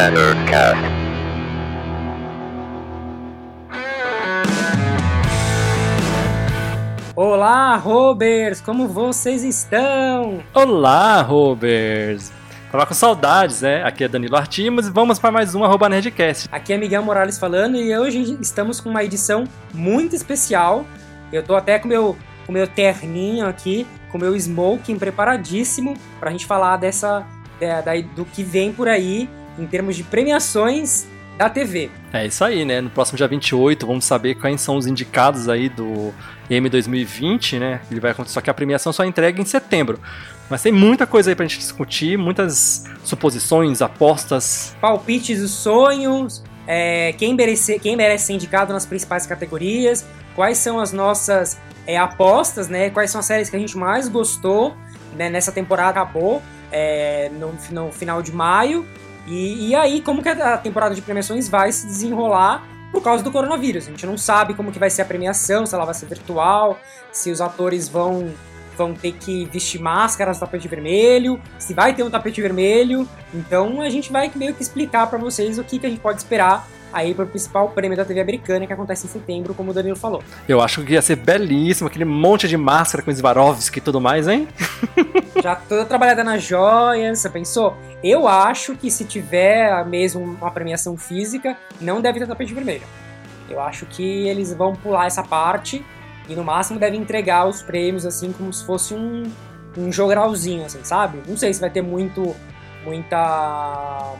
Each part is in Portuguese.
Mattercast. Olá, Robers! Como vocês estão? Olá, Robers! Tava com saudades, né? Aqui é Danilo Artimos e vamos para mais um arroba Nerdcast. Aqui é Miguel Morales falando e hoje estamos com uma edição muito especial. Eu tô até com meu, o meu terninho aqui, com meu smoking preparadíssimo pra gente falar dessa é, da, do que vem por aí em termos de premiações da TV. É isso aí, né? No próximo dia 28 vamos saber quais são os indicados aí do M 2020, né? Ele vai acontecer, só que a premiação só entrega em setembro. Mas tem muita coisa aí pra gente discutir, muitas suposições, apostas. Palpites dos sonhos, é, quem, merece, quem merece ser indicado nas principais categorias, quais são as nossas é, apostas, né? Quais são as séries que a gente mais gostou né, nessa temporada acabou é, no, no, final de maio. E, e aí, como que a temporada de premiações vai se desenrolar por causa do coronavírus. A gente não sabe como que vai ser a premiação, se ela vai ser virtual, se os atores vão vão ter que vestir máscaras, tapete vermelho, se vai ter um tapete vermelho. Então a gente vai meio que explicar para vocês o que, que a gente pode esperar aí para o principal prêmio da TV americana que acontece em setembro, como o Danilo falou. Eu acho que ia ser belíssimo, aquele monte de máscara com Swarovski e tudo mais, hein? Já toda trabalhada nas joias, você pensou? Eu acho que se tiver mesmo uma premiação física, não deve ter tapete vermelho. Eu acho que eles vão pular essa parte e no máximo devem entregar os prêmios assim como se fosse um, um jogralzinho, assim, sabe? Não sei se vai ter muito muita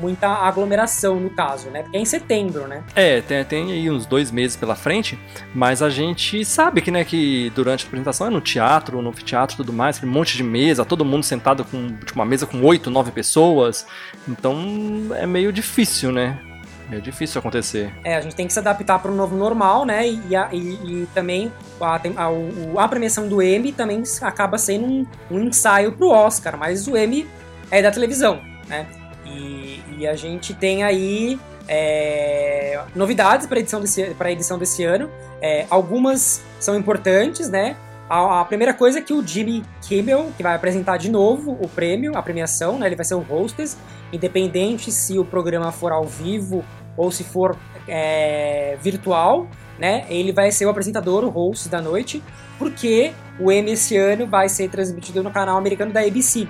muita aglomeração no caso, né? Porque é em setembro, né? É, tem, tem aí uns dois meses pela frente, mas a gente sabe que, né, que durante a apresentação é no teatro, no teatro e tudo mais, um monte de mesa, todo mundo sentado com tipo, uma mesa com oito, nove pessoas, então é meio difícil, né? É difícil acontecer. É, a gente tem que se adaptar para o novo normal, né? E, a, e, e também a, a, a, premiação do Emmy também acaba sendo um, um ensaio para o Oscar, mas o Emmy é da televisão, né? E, a gente tem aí é, novidades para edição desse, edição desse ano. É, algumas são importantes, né? A, a, primeira coisa é que o Jimmy Kimmel, que vai apresentar de novo o prêmio, a premiação, né? Ele vai ser o hostess, independente se o programa for ao vivo ou se for é, virtual, né? Ele vai ser o apresentador, o host da noite, porque o Emmy esse ano vai ser transmitido no canal americano da ABC,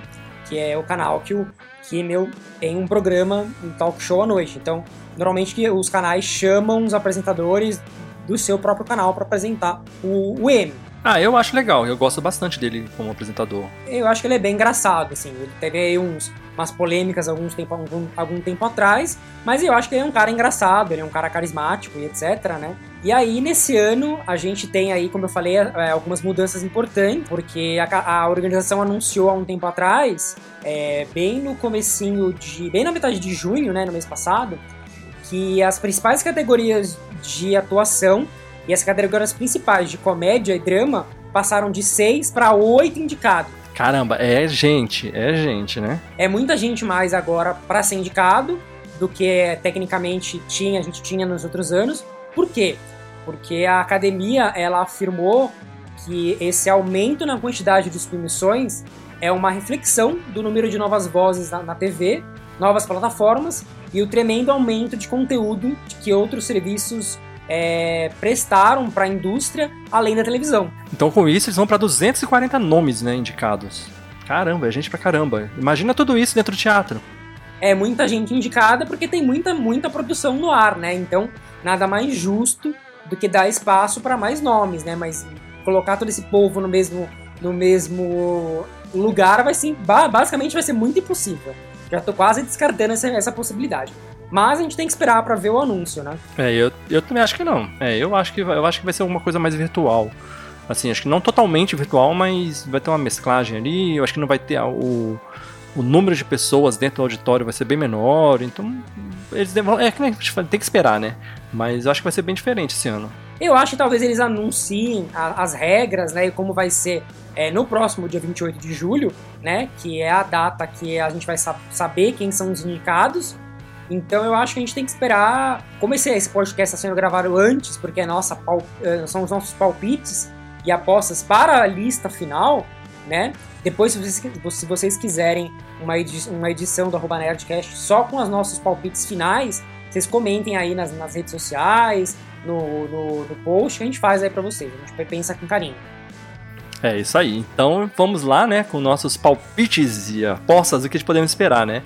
que é o canal que o Kimmel tem um programa, um talk show à noite. Então, normalmente os canais chamam os apresentadores do seu próprio canal para apresentar o, o Emmy. Ah, eu acho legal, eu gosto bastante dele como apresentador. Eu acho que ele é bem engraçado, assim. Ele teve aí uns, umas polêmicas alguns tempo, algum, algum tempo atrás, mas eu acho que ele é um cara engraçado, ele é um cara carismático e etc, né? E aí, nesse ano, a gente tem aí, como eu falei, é, algumas mudanças importantes, porque a, a, organização anunciou há um tempo atrás, é, bem no comecinho de... bem na metade de junho, né, no mês passado, que as principais categorias de atuação e as categorias principais de comédia e drama passaram de seis para oito indicados. Caramba, é gente, é gente, né? É muita gente mais agora para ser indicado do que tecnicamente tinha, a gente tinha nos outros anos. Por quê? Porque a academia ela afirmou que esse aumento na quantidade de submissões é uma reflexão do número de novas vozes na, na TV, novas plataformas e o tremendo aumento de conteúdo que outros serviços é, prestaram para a indústria além da televisão. Então, com isso, eles vão para 240 nomes né, indicados. Caramba, é gente pra caramba. Imagina tudo isso dentro do teatro. É muita gente indicada porque tem muita, muita produção no ar, né? Então, nada mais justo do que dar espaço para mais nomes, né? Mas colocar todo esse povo no mesmo, no mesmo lugar vai ser, basicamente vai ser muito impossível. Já tô quase descartando essa, essa possibilidade. Mas a gente tem que esperar para ver o anúncio, né? É, eu, eu também acho que não. É, eu acho que, eu acho que vai ser alguma coisa mais virtual. Assim, acho que não totalmente virtual, mas vai ter uma mesclagem ali. Eu acho que não vai ter o, o número de pessoas dentro do auditório vai ser bem menor. Então, eles devem, é que tem que esperar, né? Mas eu acho que vai ser bem diferente esse ano. Eu acho que talvez eles anunciem a, as regras, né, e como vai ser é, no próximo dia 28 de julho, né, que é a data que a gente vai sab saber quem são os indicados. Então eu acho que a gente tem que esperar. Como esse, podcast está sendo gravado antes, porque é nossa, pal, é, são os nossos palpites e apostas para a lista final, né? Depois, se vocês, se vocês quiserem uma edição, uma edição do Arroba Nerdcast só com os nossos palpites finais, vocês comentem aí nas, nas redes sociais, no, no, no, post a gente faz aí pra vocês. A gente pensa com carinho. É isso aí. Então vamos lá, né, com nossos palpites e apostas do que podemos esperar, né?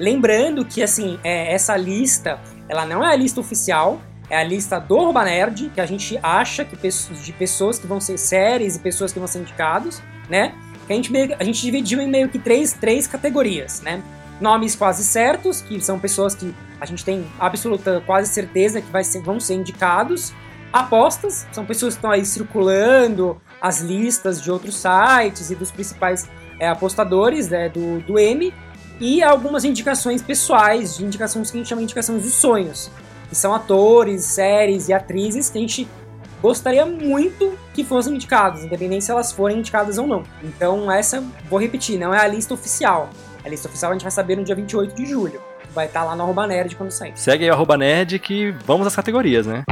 Lembrando que, assim, é, essa lista, ela não é a lista oficial, é a lista do Arroba Nerd, que a gente acha que de pessoas que vão ser séries e pessoas que vão ser indicados, né? Que a gente, a gente dividiu em meio que três, três categorias, né? Nomes quase certos, que são pessoas que a gente tem absoluta quase certeza que vai ser, vão ser indicados. Apostas, são pessoas que estão aí circulando as listas de outros sites e dos principais é, apostadores né, do, do M. E algumas indicações pessoais, de indicações que a gente chama de indicações dos sonhos que são atores, séries e atrizes que a gente gostaria muito que fossem indicados, independente se elas forem indicadas ou não. Então, essa, vou repetir, não é a lista oficial. A lista oficial a gente vai saber no dia 28 de julho. Vai estar lá no arroba nerd quando sair. Segue aí o arroba nerd que vamos às categorias, né?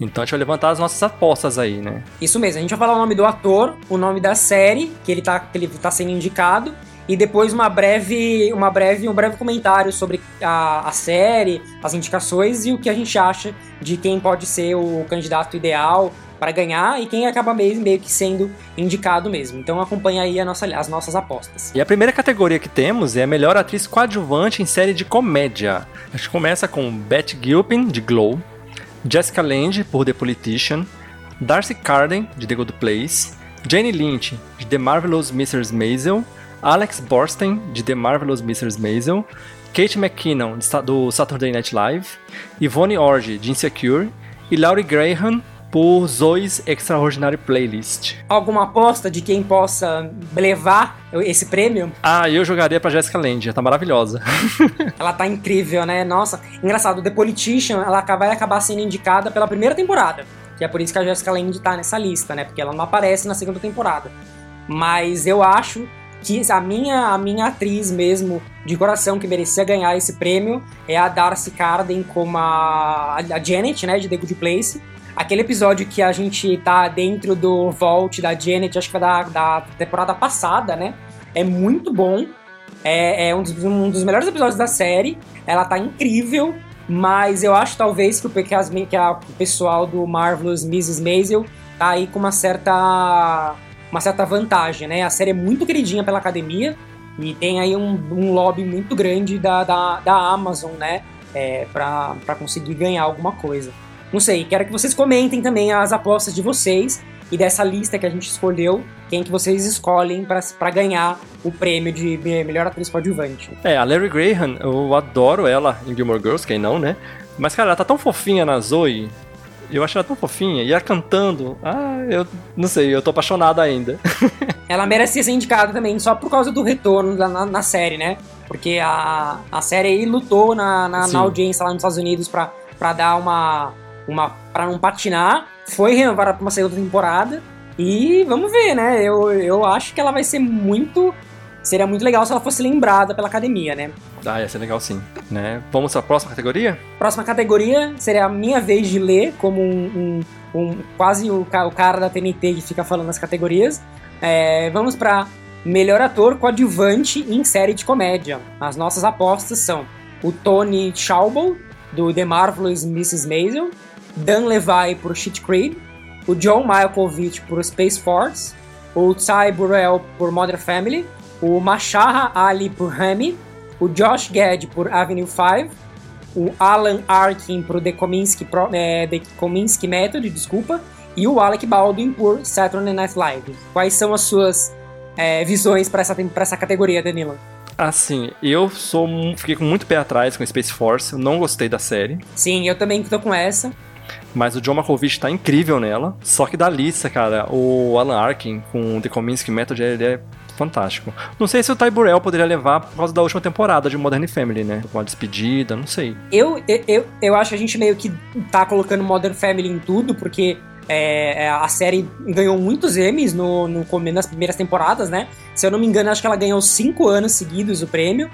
Então a gente vai levantar as nossas apostas aí, né? Isso mesmo, a gente vai falar o nome do ator, o nome da série que ele tá, que ele tá sendo indicado, e depois uma breve, uma breve, um breve comentário sobre a, a série, as indicações e o que a gente acha de quem pode ser o candidato ideal para ganhar e quem acaba mesmo meio que sendo indicado mesmo. Então acompanha aí nossa, as nossas apostas. E a primeira categoria que temos é a melhor atriz coadjuvante em série de comédia. A gente começa com Beth Gilpin, de Glow, Jessica Lange, por The Politician, Darcy Carden, de The Good Place, Jane Lynch, de The Marvelous Mrs. Maisel, Alex Borstein, de The Marvelous Mrs. Maisel, Kate McKinnon, do Saturday Night Live, Yvonne Orji, de Insecure, e Laurie Graham, por Zoe's Extraordinary Playlist. Alguma aposta de quem possa levar esse prêmio? Ah, eu jogaria pra Jessica Lange, tá maravilhosa. ela tá incrível, né? Nossa, engraçado, The Politician, ela vai acabar sendo indicada pela primeira temporada. Que é por isso que a Jessica Lange tá nessa lista, né? Porque ela não aparece na segunda temporada. Mas eu acho que a minha, a minha atriz mesmo, de coração, que merecia ganhar esse prêmio, é a Darcy Carden como a, a Janet, né, de The Good Place. Aquele episódio que a gente tá dentro do Vault da Janet, acho que foi da, da temporada passada, né? É muito bom. É, é um, dos, um, dos, melhores episódios da série. Ela tá incrível, mas eu acho talvez que o, que, as, que a, o pessoal do Marvelous Mrs. Maisel tá aí com uma certa, uma certa vantagem, né? A série é muito queridinha pela academia e tem aí um, um lobby muito grande da, da, da Amazon, né? É, para conseguir ganhar alguma coisa. Não sei, quero que vocês comentem também as apostas de vocês e dessa lista que a gente escolheu, quem que vocês escolhem para ganhar o prêmio de melhor atriz coadjuvante. É, a Larry Graham, eu adoro ela em Gilmore Girls, quem não, né? Mas, cara, ela tá tão fofinha na Zoe. Eu acho ela tão fofinha. E ela cantando. Ah, eu não sei, eu tô apaixonado ainda. ela merecia ser indicada também, só por causa do retorno na, na série, né? Porque a, a série aí lutou na, na, na audiência lá nos Estados Unidos pra, pra dar uma uma para não patinar, foi renovada para uma segunda temporada e vamos ver, né? Eu, eu acho que ela vai ser muito seria muito legal se ela fosse lembrada pela academia, né? Ah, ia ser legal sim. Né? Vamos para a próxima categoria? Próxima categoria seria a minha vez de ler, como um, um, um quase o, o, cara da TNT que fica falando as categorias. É, vamos para melhor ator coadjuvante em série de comédia. As nossas apostas são o Tony Schaubel, do The Marvelous Mrs. Maisel, Dan Levy por Shit Creed, o John Malkovich por Space Force, o Ty Burrell por Modern Family, o Mashaha Ali por Remy, o Josh Gad por Avenue 5, o Alan Arkin por The Kominsky, é, The Kominsky Method, desculpa, e o Alec Baldwin por Saturday Night Live. Quais são as suas é, visões para essa, essa categoria, Danilo? Assim, eu sou fiquei com muito pé atrás com Space Force, não gostei da série. Sim, eu também tô com essa. Mas o John Malkovich tá incrível nela. Só que da lista, cara, o Alan Arkin com The Kominsky Method, ele é fantástico. Não sei se o Ty Burrell poderia levar por causa da última temporada de Modern Family, né? Uma despedida, não sei. Eu, eu, eu, eu acho que a gente meio que tá colocando Modern Family em tudo, porque é, é a série ganhou muitos Emmys no, no, nas primeiras temporadas, né? Se eu não me engano, acho que ela ganhou cinco anos seguidos o prêmio.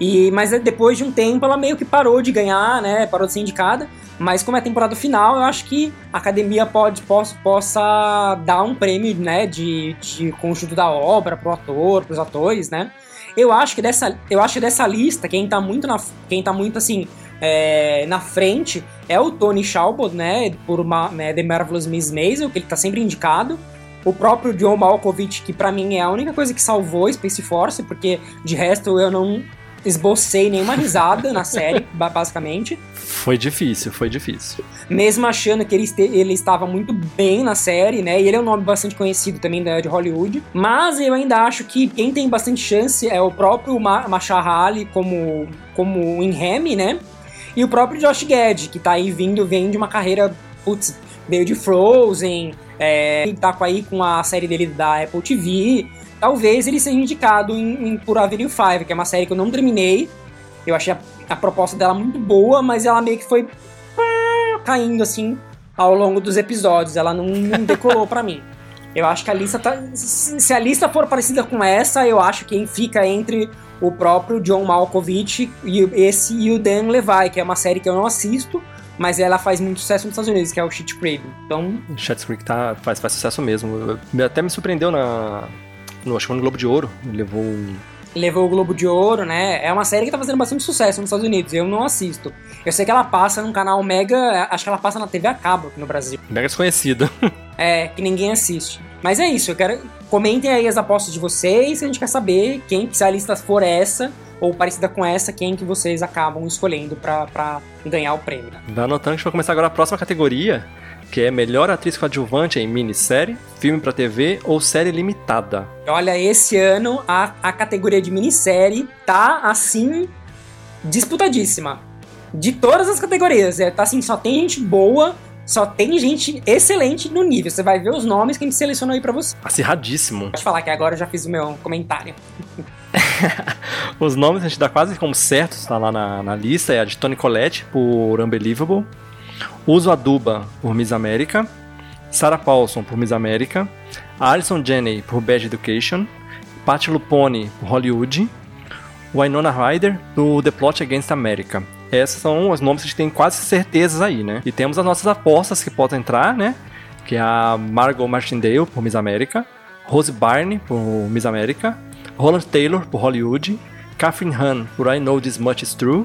E, mas depois de um tempo ela meio que parou de ganhar, né? Parou de ser indicada. Mas como é a temporada final, eu acho que a academia pode possa, possa dar um prêmio, né, de, de conjunto da obra pro ator, pros atores, né? Eu acho que dessa, eu acho que dessa lista, quem tá muito na, quem tá muito assim é, na frente é o Tony Shalhoub, né, por uma, né, The Marvelous Miss Maisel, que ele tá sempre indicado. O próprio John Malkovich, que para mim é a única coisa que salvou Space Force, porque de resto eu não esbocei nenhuma risada na série, basicamente. Foi difícil, foi difícil. Mesmo achando que ele, este, ele estava muito bem na série, né? E ele é um nome bastante conhecido também da, de Hollywood. Mas eu ainda acho que quem tem bastante chance é o próprio Ma Machar como, como Inham, né? E o próprio Josh Gad, que tá aí vindo, vem de uma carreira, putz, veio de Frozen, é, tá aí com a série dele da Apple TV. Talvez ele seja indicado em, em Por Avenue 5, que é uma série que eu não terminei. Eu achei a, a proposta dela muito boa, mas ela meio que foi caindo assim ao longo dos episódios. Ela não, não decolou para mim. Eu acho que a lista tá. Se a lista for parecida com essa, eu acho que fica entre o próprio John Malkovich e esse e o Dan Levy, que é uma série que eu não assisto, mas ela faz muito sucesso nos Estados Unidos, que é o Shit Creek. Então. Shit Creek tá, faz, faz sucesso mesmo. Até me surpreendeu na. No, acho que no Globo de Ouro. Levou levou o Globo de Ouro, né? É uma série que tá fazendo bastante sucesso nos Estados Unidos. Eu não assisto. Eu sei que ela passa num canal mega. Acho que ela passa na TV a cabo aqui no Brasil. Mega desconhecida. é, que ninguém assiste. Mas é isso, eu quero. Comentem aí as apostas de vocês, a gente quer saber quem, se a lista for essa, ou parecida com essa, quem que vocês acabam escolhendo para ganhar o prêmio. Vai anotando que a gente vai começar agora a próxima categoria, que é melhor atriz coadjuvante em minissérie, filme para TV ou série limitada. Olha, esse ano a, a categoria de minissérie tá assim disputadíssima. De todas as categorias, é, tá assim, só tem gente boa, só tem gente excelente no nível. Você vai ver os nomes que a gente selecionou aí pra você. Acirradíssimo. Pode falar que agora eu já fiz o meu comentário. os nomes a gente dá quase como certos, tá lá na, na lista. É a de Tony Collette por Unbelievable. Uso Aduba por Miss América, Sarah Paulson por Miss América, Alison Janney por Bad Education, Pat Lupone por Hollywood, Winona Ryder por The Plot Against America. Esses são os nomes que a gente tem quase certezas aí, né? E temos as nossas apostas que podem entrar, né? Que é a Margot Martindale por Miss América, Rose Byrne por Miss América, Roland Taylor por Hollywood, Catherine Hahn por I Know This Much Is True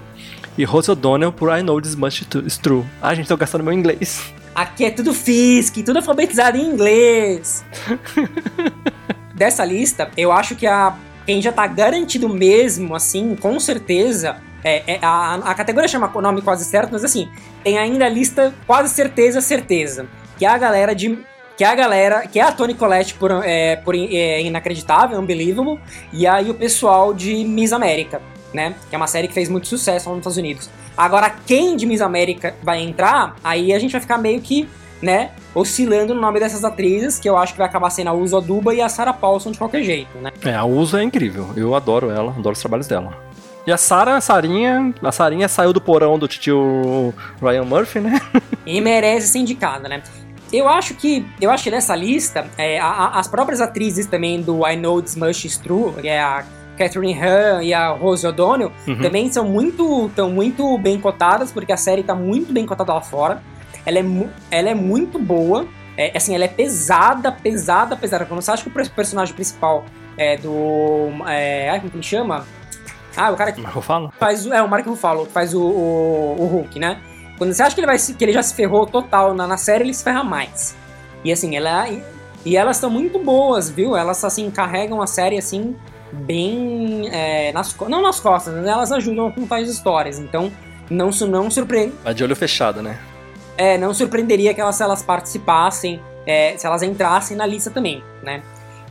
e Rose O'Donnell por I Know This Much Is True. Ah, gente, tô gastando meu inglês. Aqui é tudo FISC, tudo alfabetizado em inglês. Dessa lista, eu acho que a quem já tá garantido mesmo, assim, com certeza, é, é a, a categoria chama nome quase certo, mas assim, tem ainda a lista quase certeza, certeza. Que é a galera de. Que é a galera. Que é a Tony Collette por, é, por é, Inacreditável, Unbelievable. E aí o pessoal de Miss América né? Que é uma série que fez muito sucesso lá nos Estados Unidos. Agora, quem de Miss América vai entrar, aí a gente vai ficar meio que, né, oscilando no nome dessas atrizes, que eu acho que vai acabar sendo a Uso Aduba e a Sarah Paulson de qualquer jeito, né? É, a Uso é incrível. Eu adoro ela, adoro os trabalhos dela. E a Sarah, a Sarinha, a Sarinha saiu do porão do tio Ryan Murphy, né? e merece ser indicada, né? Eu acho que eu acho que nessa lista, é, a, a, as próprias atrizes também do I Know This Much Is True, que é a Catherine Han e a Rose O'Donnell uhum. também são muito, tão muito bem cotadas, porque a série tá muito bem cotada lá fora. Ela é, ela é muito boa. É, assim, ela é pesada, pesada, pesada. Quando você acha que o personagem principal é do. É, como que ele chama? Ah, o cara que. Marco Ruffalo? Faz, é, o Marco Ruffalo, que faz o, o, o, Hulk, né? Quando você acha que ele, vai, que ele já se ferrou total na, na série, ele se ferra mais. E assim, ela. E elas estão muito boas, viu? Elas, assim, carregam a série, assim, bem é, nas não nas costas, né? elas ajudam a contar as histórias. Então não não surpreende. A de olho fechado, né? É, não surpreenderia que elas se elas participassem, é, se elas entrassem na lista também, né?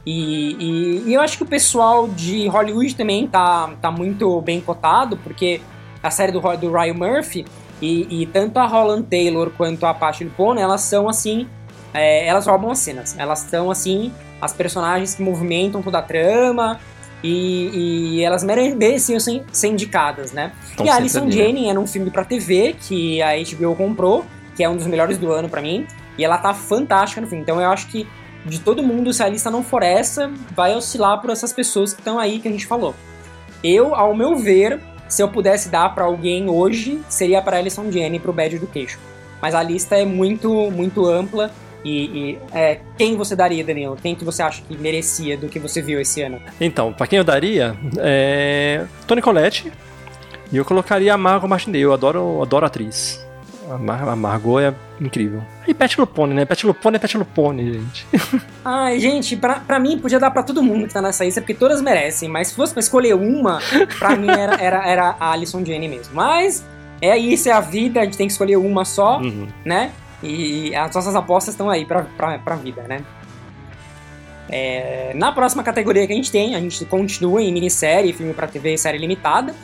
E, e, e, eu acho que o pessoal de Hollywood também tá, tá muito bem cotado, porque a série do, do Ryan Murphy e, e tanto a Holland Taylor quanto a Patty LuPone, elas são assim, é, elas roubam as cenas. Elas são assim, as personagens que movimentam toda a trama, e, e elas mereciam ser, ser indicadas, né? E a Alison Janney era um filme para TV que a HBO comprou, que é um dos melhores do ano para mim, e ela tá fantástica no filme. Então eu acho que de todo mundo, se a lista não for essa, vai oscilar por essas pessoas que estão aí que a gente falou. Eu, ao meu ver, se eu pudesse dar para alguém hoje, seria para Alison Janney pro Bad Education. Mas a lista é muito, muito ampla. E, e é, quem você daria, Danilo? Quem que você acha que merecia do que você viu esse ano? Então, pra quem eu daria, é. Tony Colette. E eu colocaria a Margot Martindale. Eu adoro, adoro a atriz. A, Mar a Margot é incrível. E Pet Lupone, né? Pet Lupone é Pet Lupone, gente. Ai, gente, pra, pra mim podia dar pra todo mundo que tá nessa lista, porque todas merecem. Mas se fosse pra escolher uma, pra mim era, era, era a Alison Jane mesmo. Mas é isso, é a vida, a gente tem que escolher uma só, uhum. né? E as nossas apostas estão aí pra, pra, pra vida, né? É, na próxima categoria que a gente tem, a gente continua em minissérie, filme para TV e série limitada.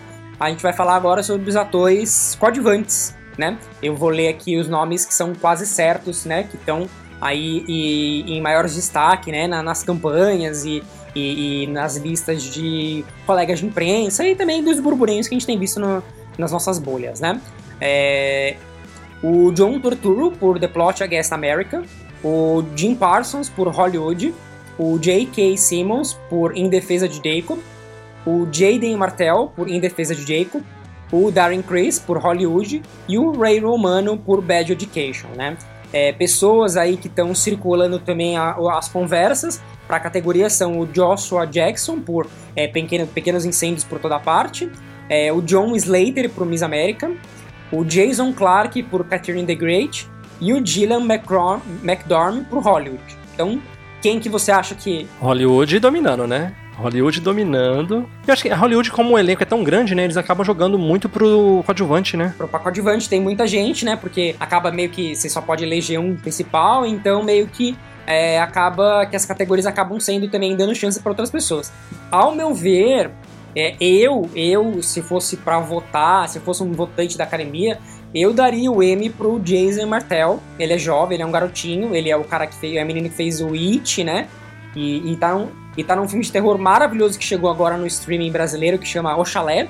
A gente vai falar agora sobre os atores coadjuvantes, né? Eu vou ler aqui os nomes que são quase certos, né? Que estão aí e, em maior destaque, né? Na, nas campanhas e, e, e, nas listas de colegas de imprensa e também dos burburinhos que a gente tem visto no, nas nossas bolhas, né? É, o John Turturro por The Plot Against America, o Jim Parsons por Hollywood, o J.K. Simmons por Em Defesa de Jacob, o Jaden Martell por Em Defesa de Jacob, o Darren Criss por Hollywood e o Ray Romano por Bad Education, né? É, pessoas aí que estão circulando também a, as conversas para a categoria são o Joshua Jackson por é, pequeno, Pequenos Incêndios por Toda Parte, é, o John Slater por Miss America, o Jason Clarke por Catherine the Great e o Gillian McDorm por Hollywood. Então, quem que você acha que... Hollywood dominando, né? Hollywood dominando. Eu acho que Hollywood, como o elenco é tão grande, né? Eles acabam jogando muito pro coadjuvante, né? Pro coadjuvante tem muita gente, né? Porque acaba meio que você só pode eleger um principal, então meio que é, acaba que as categorias acabam sendo também dando chance para outras pessoas. Ao meu ver, é, eu, eu, se fosse para votar, se fosse um votante da academia, eu daria o M pro Jason Martell. Ele é jovem, ele é um garotinho, ele é o cara que fez, é o menino que fez o It, né? E, e, tá um, e tá num filme de terror maravilhoso que chegou agora no streaming brasileiro que chama O Chalé.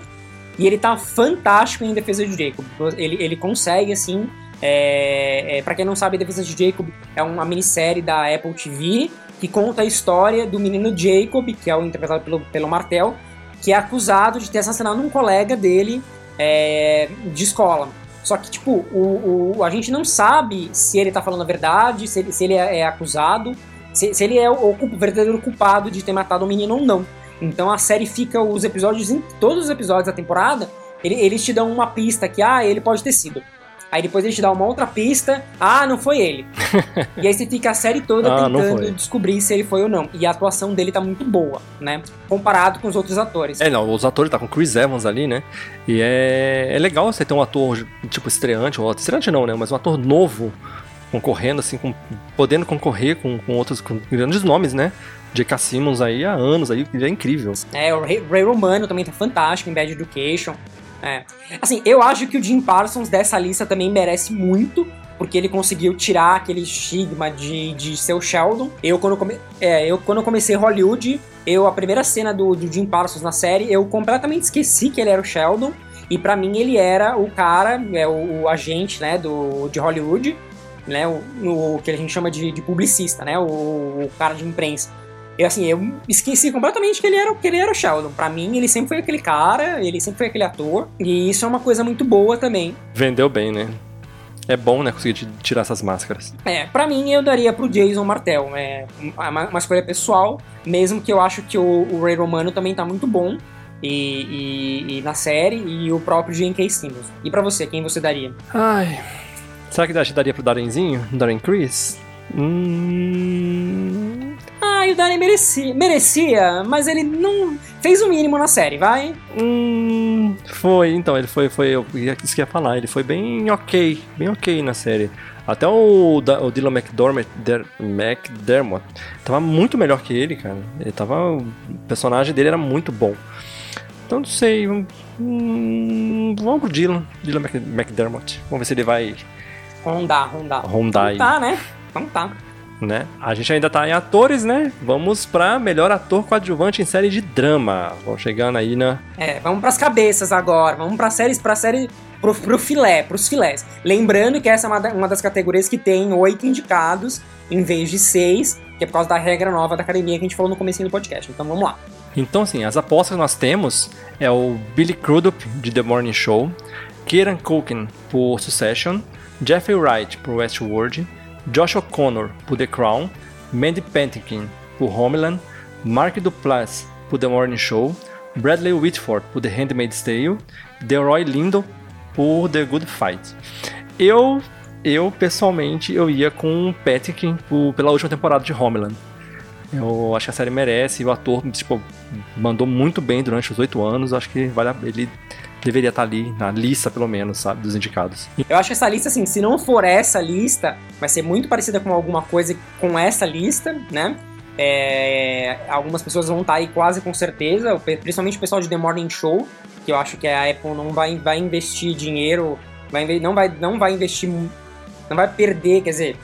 E ele tá fantástico em Defesa de Jacob. Ele, ele consegue, assim. É, é, para quem não sabe, Defesa de Jacob é uma minissérie da Apple TV que conta a história do menino Jacob, que é o interpretado pelo, pelo Martel, que é acusado de ter assassinado um colega dele é, de escola. Só que, tipo, o, o, a gente não sabe se ele tá falando a verdade, se ele, se ele é, é acusado, se, se, ele é o, o verdadeiro culpado de ter matado o menino ou não. Então a série fica, os episódios, todos os episódios da temporada, ele, eles te dão uma pista que, ah, ele pode ter sido. Aí depois ele te dá uma outra pista, ah, não foi ele. e aí você fica a série toda ah, tentando descobrir se ele foi ou não. E a atuação dele tá muito boa, né? Comparado com os outros atores. É, não, os atores tá com Chris Evans ali, né? E é, é legal você ter um ator, tipo, estreante, ou estreante não, né? Mas um ator novo concorrendo, assim, com, podendo concorrer com, com outros com grandes nomes, né? J.K. Simmons aí há anos, aí é incrível. É, o Ray, Ray Romano também tá fantástico em Bad Education. É. Assim, eu acho que o Jim Parsons dessa lista também merece muito, porque ele conseguiu tirar aquele estigma de, de ser o Sheldon. Eu quando, come, é, eu, quando comecei Hollywood, eu a primeira cena do, do Jim Parsons na série, eu completamente esqueci que ele era o Sheldon. E para mim ele era o cara, é, o, o, agente, né, do, de Hollywood, né, o, o que a gente chama de, de publicista, né, o, o cara de imprensa. Eu, assim, eu esqueci completamente que ele era, que ele era o Sheldon. Pra mim, ele sempre foi aquele cara, ele sempre foi aquele ator. E isso é uma coisa muito boa também. Vendeu bem, né? É bom, né, conseguir tirar essas máscaras. É, pra mim eu daria pro Jason Martel. É uma, uma escolha pessoal, mesmo que eu acho que o, o Ray Romano também tá muito bom. E, e, e, na série, e o próprio J.K. Simmons. E para você, quem você daria? Ai. Será que daria pro Darenzinho? Darren Chris? Hum. O Darren merecia, merecia, mas ele não fez o mínimo na série, vai? Hum, foi, então, ele foi, foi, eu isso que ia falar, ele foi bem ok, bem ok na série. Até o, o Dylan McDermott, Der, McDermott tava muito melhor que ele, cara. Ele tava, o personagem dele era muito bom. Então não sei, hum, vamos pro Dylan, Dylan McDermott. Vamos ver se ele vai rondar, rondar. Rondar, rondar né? Então tá. Né? A gente ainda tá em atores, né? Vamos pra melhor ator coadjuvante em série de drama. Vamos chegando aí na. É, vamos pras cabeças agora. Vamos pra séries, pra série. Pro, pro filé, pros filés. Lembrando que essa é uma, uma das categorias que tem oito indicados em vez de seis, que é por causa da regra nova da academia que a gente falou no começo do podcast. Então vamos lá. Então, assim, as apostas que nós temos é o Billy Crudup, de The Morning Show, Kieran Culkin, por Succession, Jeffrey Wright, por Westworld, Josh O'Connor, por The Crown, Mandy Patinkin, por Homeland, Mark Duplass, por The Morning Show, Bradley Whitford, por The Handmaid's Tale, Delroy Lindo, por The Good Fight. Eu, eu pessoalmente, eu ia com o Patrick pela última temporada de Homeland. Eu acho que a série merece, o ator tipo, mandou muito bem durante os oito anos, acho que vale a, ele deveria estar ali na lista, pelo menos, sabe, dos indicados. Eu acho que essa lista, assim, se não for essa lista, vai ser muito parecida com alguma coisa com essa lista, né? É, algumas pessoas vão estar aí quase com certeza, principalmente o pessoal de The Morning Show, que eu acho que a Apple não vai, vai investir dinheiro, vai, não, vai, não vai investir, não vai perder, quer dizer,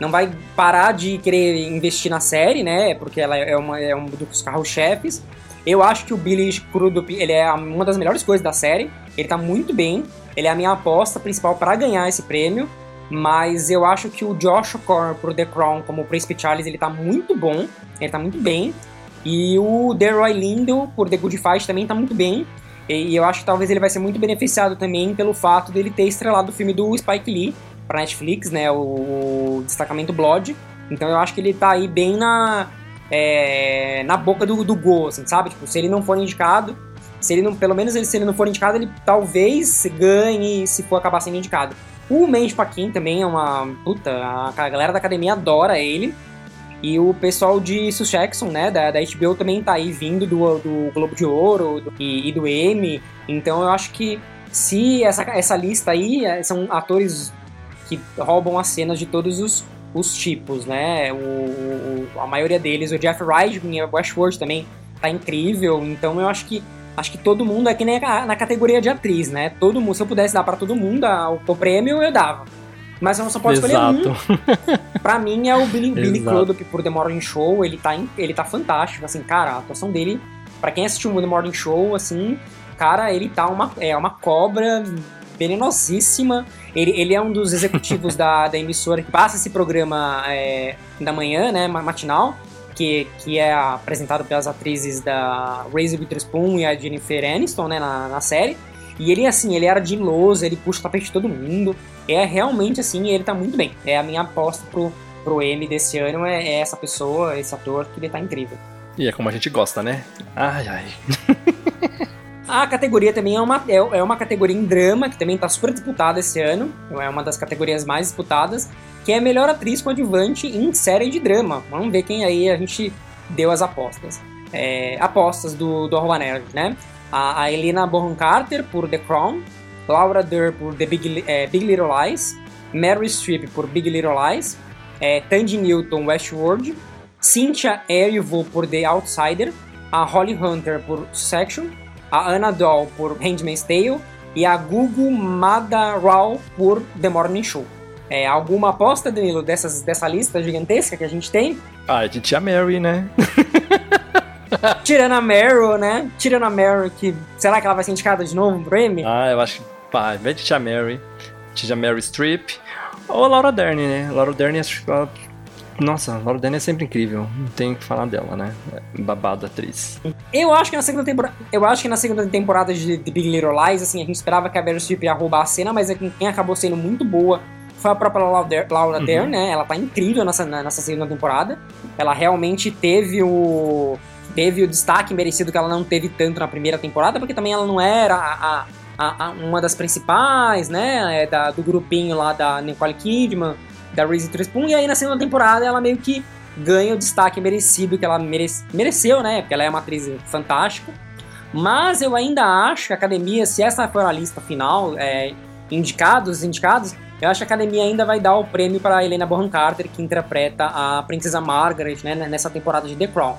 não vai parar de querer investir na série, né? Porque ela é, uma, é um dos carros-chefes. Eu acho que o Billy Crudup, ele é uma das melhores coisas da série. Ele tá muito bem. Ele é a minha aposta principal para ganhar esse prêmio. Mas eu acho que o Josh O'Connor pro The Crown como Príncipe Charles, ele tá muito bom. Ele tá muito bem. E o Deroy Lindo por The Good Fight também tá muito bem. E eu acho que talvez ele vai ser muito beneficiado também pelo fato dele ter estrelado o filme do Spike Lee para Netflix, né? O, o, destacamento Blood. Então eu acho que ele tá aí bem na é, na boca do, do gol, assim, sabe? Tipo, se ele não for indicado, se ele não, pelo menos ele, se ele não for indicado, ele talvez ganhe se for acabar sendo indicado. O Mandy Paquin também é uma puta, a, galera da academia adora ele. E o pessoal de Succession, né, da, da HBO também tá aí vindo do, do Globo de Ouro do, e, e, do Emmy. Então eu acho que se essa, essa lista aí é, são atores que roubam as cenas de todos os, os tipos, né? O, o, a maioria deles, o Jeff Wright em Westworld também tá incrível. Então eu acho que acho que todo mundo é que nem na categoria de atriz, né? Todo mundo, se eu pudesse dar para todo mundo o, o prêmio, eu dava. Mas eu só posso escolher um. pra mim é o Billy, Billy Crudup por The Morning Show. Ele tá, ele tá fantástico, assim, cara, a atuação dele, para quem assistiu o The Morning Show, assim, cara, ele tá uma, é uma cobra venenosíssima. Ele, ele é um dos executivos da, da emissora que passa esse programa é, da manhã, né, matinal, que, que é apresentado pelas atrizes da Reese Witherspoon e a Jennifer Aniston, né, na, na série. E ele, assim, ele era de lousa, ele puxa o tapete de todo mundo. É realmente assim, ele tá muito bem. É a minha aposta pro, pro M desse ano, é, é essa pessoa, esse ator, que ele tá incrível. E é como a gente gosta, né? Ai, ai. a categoria também é uma, é, é uma categoria em drama, que também tá super disputada esse ano. É uma das categorias mais disputadas, que é melhor atriz coadjuvante em série de drama. Vamos ver quem aí a gente deu as apostas. É, apostas do, do Arroba Nerd, né? A, a Helena Bonham Carter por The Crown, Laura Dern por The Big, é, Big Little Lies, Mary Streep por Big Little Lies, é, Tandy Newton Westworld, Cynthia Erivo por The Outsider, a Holly Hunter por Section, a Anna Doll por Handmaid's Tale e a Gugu Madarao por The Morning Show. É, alguma aposta, Danilo, dessas, dessa lista gigantesca que a gente tem? Ah, a gente tinha Mary, né? Tirando a Meryl, né? Tirando a Meryl, que será que ela vai ser indicada de novo pro Emmy? Ah, eu acho que, pá, ao invés de Tia Mary, Tia Mary Streep ou a Laura Dern, né? Laura Dern, acho que ela... Nossa, Laura Dern é sempre incrível, não tem o que falar dela, né? Babado atriz. Eu acho que na segunda temporada, eu acho que na segunda temporada de, de Big Little Lies, assim, a gente esperava que a Meryl Streep ia roubar a cena, mas é quem acabou sendo muito boa foi a própria Laura Dern, uhum. né? Ela tá incrível nessa, nessa segunda temporada. Ela realmente teve o teve o destaque merecido que ela não teve tanto na primeira temporada, porque também ela não era a, a, a uma das principais, né, é da, do grupinho lá da Nicole Kidman, da Reese Witherspoon, e aí na segunda temporada ela meio que ganha o destaque merecido que ela merece, mereceu, né, porque ela é uma atriz fantástica, mas eu ainda acho que a Academia, se essa for a lista final, é, indicados, indicados, eu acho que a Academia ainda vai dar o prêmio para Helena Bonham Carter, que interpreta a Princesa Margaret, né, nessa temporada de The Crown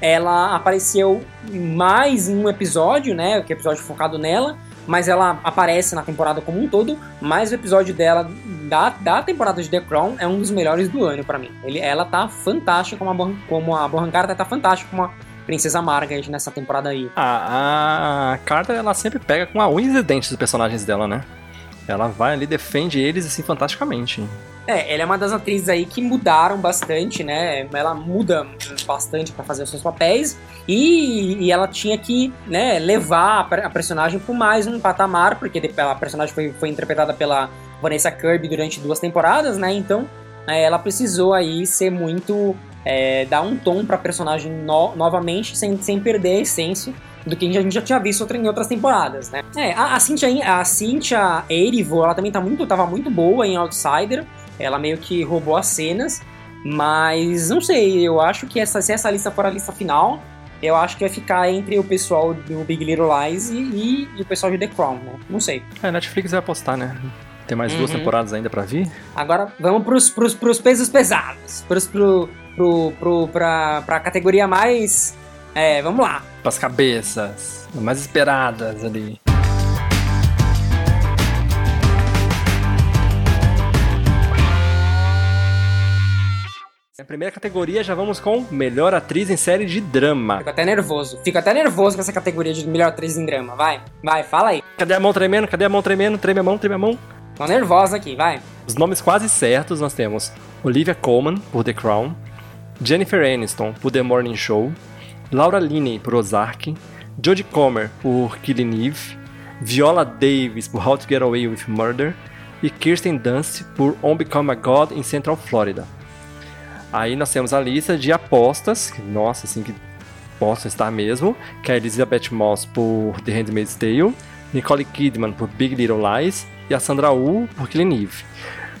ela apareceu mais em um episódio, né? Que é episódio focado nela, mas ela aparece na temporada como um todo. Mas o episódio dela da, da temporada de The Crown é um dos melhores do ano para mim. Ele, ela tá fantástica como a, como a Bohan Carter tá fantástica como a Princesa Margaret nessa temporada aí. Ah, a Carter ela sempre pega com a unhas e dentes dos personagens dela, né? Ela vai ali, defende eles, assim, fantasticamente. É, ela é uma das atrizes aí que mudaram bastante, né? Ela muda bastante para fazer os seus papéis e, e, ela tinha que né, levar a personagem para mais um patamar, porque a personagem foi, foi interpretada pela Vanessa Kirby durante duas temporadas, né? Então é, ela precisou aí ser muito é, dar um tom para a personagem no, novamente sem, sem perder a essência do que a gente já tinha visto em outras temporadas, né? É, a, a Cynthia, a Cynthia Erivo, ela também tá muito, tava muito boa em Outsider, ela meio que roubou as cenas, mas não sei, eu acho que essa, se essa lista for a lista final, eu acho que vai ficar entre o pessoal do Big Little Lies e, e, e o pessoal de The Crown, né? Não sei. É, Netflix vai apostar, né? Tem mais uhum. duas temporadas ainda para vir. Agora vamos pros, pros, pros pesos pesados. Pros, pro, pro, pro, pra, pra categoria mais. É, vamos lá. Pras cabeças mais esperadas ali. Na primeira categoria já vamos com melhor atriz em série de drama. Fico até nervoso. Fico até nervoso com essa categoria de melhor atriz em drama. Vai, vai, fala aí. Cadê a mão tremendo? Cadê a mão tremendo? Treme a mão, treme a mão. Tô nervosa aqui, vai. Os nomes quase certos nós temos Olivia Colman, por The Crown, Jennifer Aniston, por The Morning Show, Laura Linney, por Ozark, Jodie Comer, por Killing Eve, Viola Davis, por How to Get Away with Murder, e Kirsten Dunst, por On Become a God in Central Florida. Aí nós temos a lista de apostas, nossa, assim, que possam estar mesmo, que é Elizabeth Moss por The Handmaid's Tale, Nicole Kidman por Big Little Lies e a Sandra Uh por Killing Eve.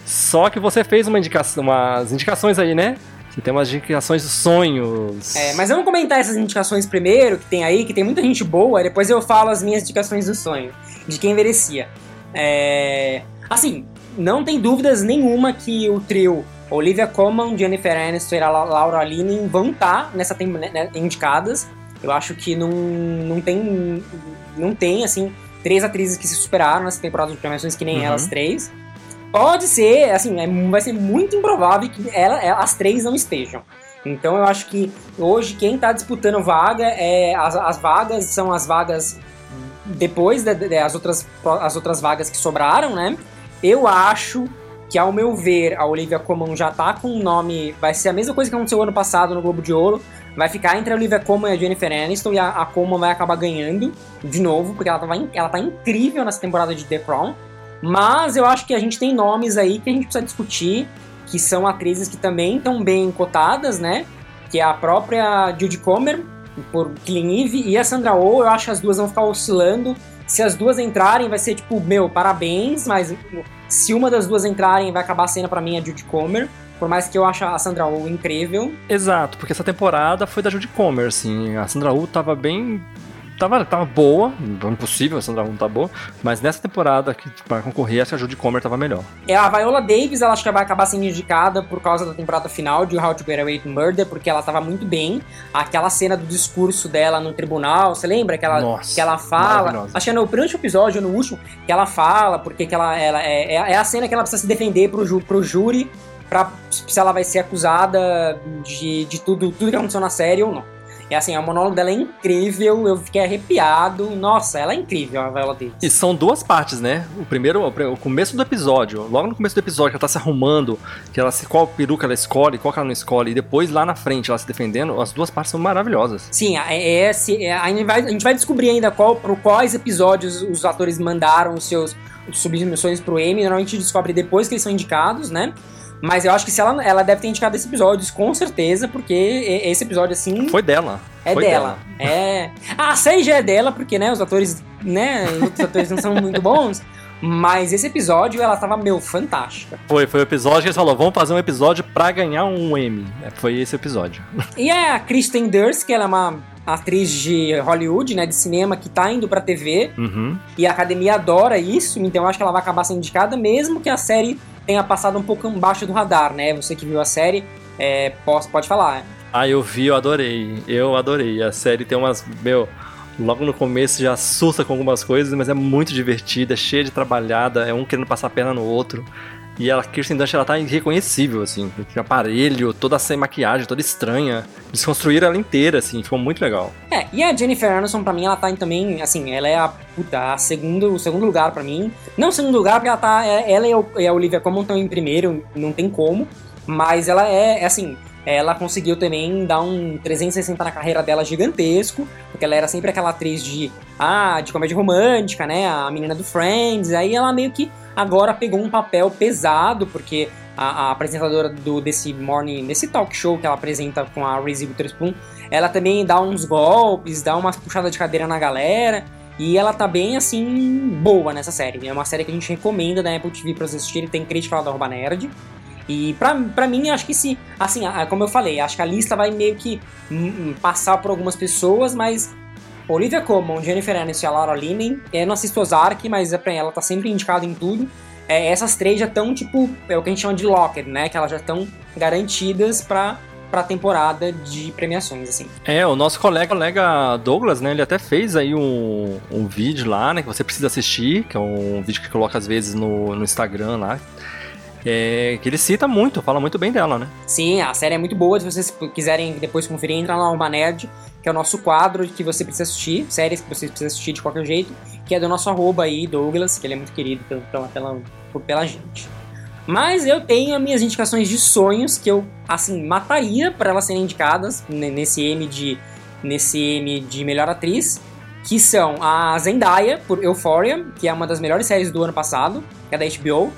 Só que você fez uma indicação, umas indicações aí, né? Você tem umas indicações de sonhos. É, mas vamos comentar essas indicações primeiro, que tem aí, que tem muita gente boa, depois eu falo as minhas indicações do sonho, de quem merecia. É... Assim, não tem dúvidas nenhuma que o trio Olivia Colman, Jennifer Aniston e Laura Linney vão estar tá nessa tem, né, né, indicadas. Eu acho que não, não tem não tem assim três atrizes que se superaram nessa temporada de premiações que nem uhum. elas três. Pode ser, assim, é, vai ser muito improvável que ela, ela, as três não estejam. Então eu acho que hoje quem está disputando vaga é as, as vagas são as vagas depois das outras, as outras vagas que sobraram, né? Eu acho que ao meu ver a Olivia Colman já tá com um nome, vai ser a mesma coisa que aconteceu ano passado no Globo de Ouro, vai ficar entre a Olivia Colman e a Jennifer Aniston e a, a Colman vai acabar ganhando de novo, porque ela, tava, ela tá incrível nessa temporada de The Crown. Mas eu acho que a gente tem nomes aí que a gente precisa discutir, que são atrizes que também estão bem cotadas, né? Que é a própria Judy Comer, por Killing Eve, e a Sandra Oh, eu acho que as duas vão ficar oscilando. Se as duas entrarem, vai ser tipo, meu, parabéns, mas se uma das duas entrarem, vai acabar sendo para mim a Judy Comer. Por mais que eu ache a Sandra Oh incrível. Exato, porque essa temporada foi da Judy Comer, assim. A Sandra Oh tava bem tava, tava boa, impossível a Sandra Oh tá boa, mas nessa temporada que para concorrer, acho que a Judy Comer tava melhor. É, a Viola Davis, ela acho que vai acabar sendo indicada por causa da temporada final de How to Get Away with Murder, porque ela tava muito bem. Aquela cena do discurso dela no tribunal, você lembra que ela, Nossa, que ela fala? Acho que é no primeiro episódio, no último, que ela fala, porque que ela, ela é, é, é a cena que ela precisa se defender pro, ju, pro júri pra se ela vai ser acusada de, de tudo, tudo que aconteceu na série ou não. É assim, o monólogo dela é incrível, eu fiquei arrepiado. Nossa, ela é incrível, a Viola Davis. E são duas partes, né? O primeiro, o começo do episódio, logo no começo do episódio, que ela tá se arrumando, que ela se qual peruca ela escolhe, qual que ela não escolhe, e depois lá na frente ela se defendendo, as duas partes são maravilhosas. Sim, é, é, é, a, gente vai, a gente vai descobrir ainda qual, por quais episódios os atores mandaram os seus submissões pro Emmy. Normalmente a gente descobre depois que eles são indicados, né? Mas eu acho que se ela, ela deve ter indicado esse episódio, com certeza, porque esse episódio, assim. Foi dela. É Foi dela. dela. É. Ah, a série já é dela, porque, né, os atores, né, os outros atores não são muito bons. Mas esse episódio, ela tava, meu, fantástica. Foi, foi o episódio que eles falaram, vamos fazer um episódio pra ganhar um Emmy. É, foi esse episódio. E é a Kristen Durst, que ela é uma atriz de Hollywood, né, de cinema, que tá indo pra TV. Uhum. E a academia adora isso, então eu acho que ela vai acabar sendo indicada, mesmo que a série tenha passado um pouco embaixo do radar, né? Você que viu a série, é, pode, pode falar. Ah, eu vi, eu adorei. Eu adorei. A série tem umas. Meu. Logo no começo já assusta com algumas coisas, mas é muito divertida, cheia de trabalhada, é um querendo passar a perna no outro. E ela, Kirsten Dunst, ela tá irreconhecível, assim. De aparelho, toda sem maquiagem, toda estranha. Desconstruíram ela inteira, assim, ficou muito legal. É, e a Jennifer Aniston, pra mim, ela tá também, assim, ela é a, puta, a segundo, o segundo lugar pra mim. Não segundo lugar, porque ela tá, é, ela e a Olivia Colman estão em primeiro, não tem como. Mas ela é, é assim, ela conseguiu também dar um 360 na carreira dela gigantesco, porque ela era sempre aquela atriz de, ah, de comédia romântica, né, a menina do Friends, aí ela meio que agora pegou um papel pesado, porque a, a apresentadora do, desse morning, desse talk show que ela apresenta com a Reese Witherspoon, ela também dá uns golpes, dá umas puxadas de cadeira na galera, e ela tá bem, assim, boa nessa série. É uma série que a gente recomenda da Apple TV pra vocês assistirem, tem crítica lá da Arroba Nerd. E pra, mim, acho que se. Assim, como eu falei, acho que a lista vai meio que hum, passar por algumas pessoas, mas. Olivia Colman, Jennifer Aniston e a Laura Linney, eu não assisto Ozark, mas ela tá sempre indicada em tudo. É, essas três já estão, tipo, é o que a gente chama de locked, né? Que elas já estão garantidas pra, pra temporada de premiações, assim. É, o nosso colega, colega Douglas, né? Ele até fez aí um, um vídeo lá, né? Que você precisa assistir, que é um vídeo que coloca às vezes no, no Instagram lá é, que ele cita muito, fala muito bem dela, né? Sim, a série é muito boa. Se vocês quiserem depois conferir, entra lá no Nerd, que é o nosso quadro que você precisa assistir, séries que você precisa assistir de qualquer jeito, que é do nosso arroba aí, Douglas, que ele é muito querido pela, pela, pela gente. Mas eu tenho as minhas indicações de sonhos que eu, assim, mataria para elas serem indicadas nesse M de nesse M de melhor atriz, que são a Zendaya por Euphoria, que é uma das melhores séries do ano passado, que é da HBO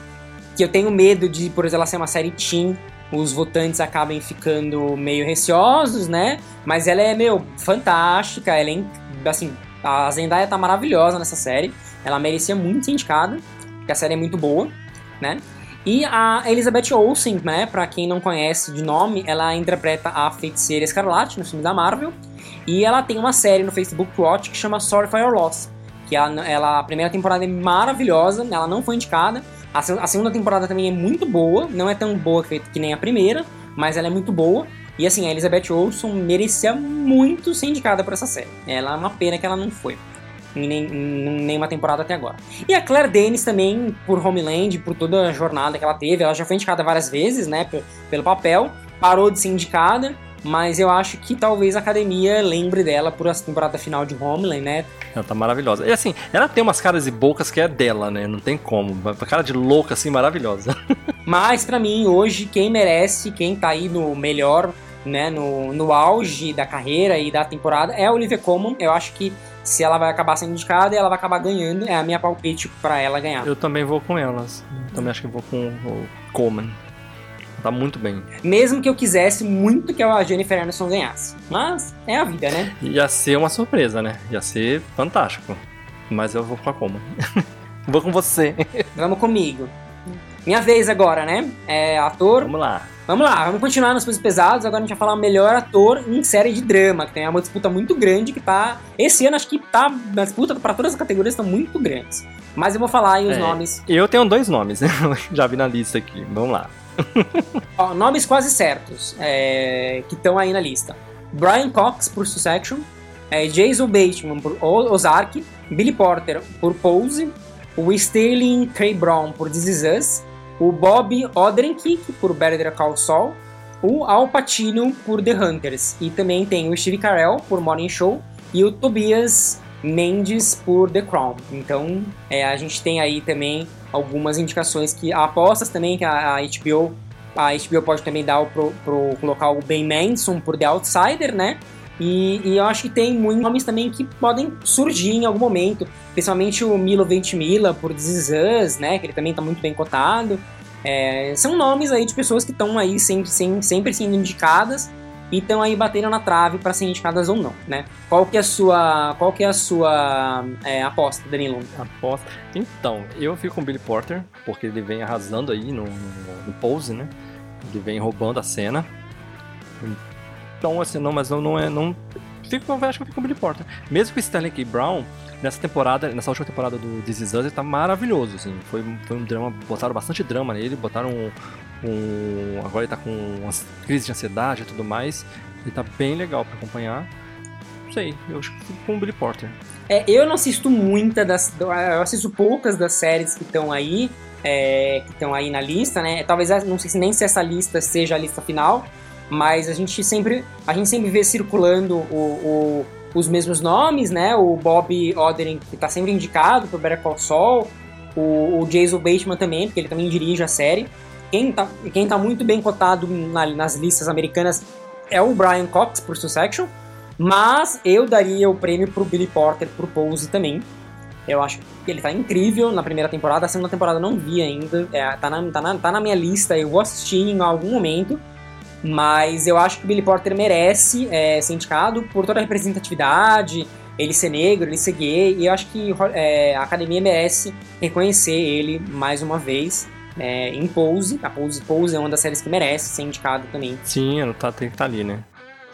que eu tenho medo de, por exemplo, ela ser uma série teen, os votantes acabem ficando meio receosos, né? Mas ela é, meu, fantástica, ela é, assim, a Zendaya tá maravilhosa nessa série, ela merecia muito ser indicada, porque a série é muito boa, né? E a Elizabeth Olsen, né, pra quem não conhece de nome, ela interpreta a Feiticeira Escarlate no filme da Marvel, e ela tem uma série no Facebook Watch que chama Sorry for Your Loss, que ela, ela a primeira temporada é maravilhosa, ela não foi indicada, a, a segunda temporada também é muito boa, não é tão boa que, que nem a primeira, mas ela é muito boa. E assim, a Elizabeth Olsen merecia muito ser indicada por essa série. Ela é uma pena que ela não foi. Em, nem, em nenhuma temporada até agora. E a Claire Denis também, por Homeland, por toda a jornada que ela teve, ela já foi indicada várias vezes, né, pelo papel, parou de ser indicada, mas eu acho que talvez a academia lembre dela por essa temporada final de Homeland, né? Ela tá maravilhosa. E assim, ela tem umas caras e bocas que é dela, né? Não tem como. Uma cara de louca, assim, maravilhosa. Mas para mim, hoje, quem merece, quem tá aí no melhor, né, no, no auge da carreira e da temporada é a Olivia Colman. Eu acho que se ela vai acabar sendo indicada, ela vai acabar ganhando. É a minha palpite para ela ganhar. Eu também vou com elas. Também acho que vou com o Coleman. Tá muito bem. Mesmo que eu quisesse muito que a Jennifer Aniston ganhasse. Mas é a vida, né? Ia ser uma surpresa, né? Ia ser fantástico. Mas eu vou com a Coma. vou com você. Vamos comigo. Minha vez agora, né? É ator. Vamos lá. Vamos lá, vamos continuar nos pesos pesados. Agora a gente vai falar melhor ator em série de drama, que tem uma disputa muito grande que tá. Esse ano acho que tá. A disputa para todas as categorias estão muito grandes. Mas eu vou falar aí os é, nomes. Eu tenho dois nomes, já vi na lista aqui. Vamos lá. Ó, nomes quase certos é, que estão aí na lista: Brian Cox por Succession, é, Jason Bateman por Ozark, Billy Porter por Pose, o Sterling K. Brown por This Is Us, o Bob Odenkirk por Better Call Saul, o Al Pacino por The Hunters. E também tem o Steve Carell por Morning Show. E o Tobias Mendes por The Crown. Então é, a gente tem aí também algumas indicações que apostas também que a, a HBO a HBO pode também dar pro, pro colocar o Ben Manson por The Outsider, né? E, e, eu acho que tem muitos nomes também que podem surgir em algum momento, principalmente o Milo Ventimiglia por This Is Us, né? Que ele também está muito bem cotado. É, são nomes aí de pessoas que estão aí sempre, sempre, sempre sendo indicadas e estão aí batendo na trave para ser indicadas ou não, né? Qual que é a sua, qual que é a sua é, aposta, Danilo? Aposta. Então, eu fico com o Billy Porter porque ele vem arrasando aí no, no, no pose, né? Ele vem roubando a cena. Então, assim, não, mas não, não é, não fico, acho que eu fico com o Billy Porter. Mesmo que o Stanley K. Brown nessa temporada, nessa última temporada do This Is Us, ele tá maravilhoso, assim. Foi, foi um drama, botaram bastante drama nele, botaram um, um, agora ele tá com uma crise de ansiedade e tudo mais. Ele tá bem legal para acompanhar. não sei, eu acho que com o Billy Porter. É, eu não assisto muita das. Eu assisto poucas das séries que estão aí. É, que estão aí na lista, né? Talvez não sei se nem se essa lista seja a lista final, mas a gente sempre a gente sempre vê circulando o, o, os mesmos nomes, né? O Bob Oderin que está sempre indicado para Better Call Saul, o, o, Jason Bateman também, porque ele também dirige a série. Quem está quem tá muito bem cotado na, nas listas americanas é o Brian Cox por Succession, mas eu daria o prêmio pro Billy Porter por Pose também. Eu acho que ele tá incrível na primeira temporada, a segunda temporada não vi ainda, é, tá, na, tá, na, tá na minha lista, eu vou assistir em algum momento, mas eu acho que o Billy Porter merece é, ser indicado por toda a representatividade, ele ser negro, ele ser gay, e eu acho que é, a academia merece reconhecer ele mais uma vez. É, em Pose, a Pose, Pose é uma das séries que merece ser indicado também. Sim, tá, tem que estar tá ali, né?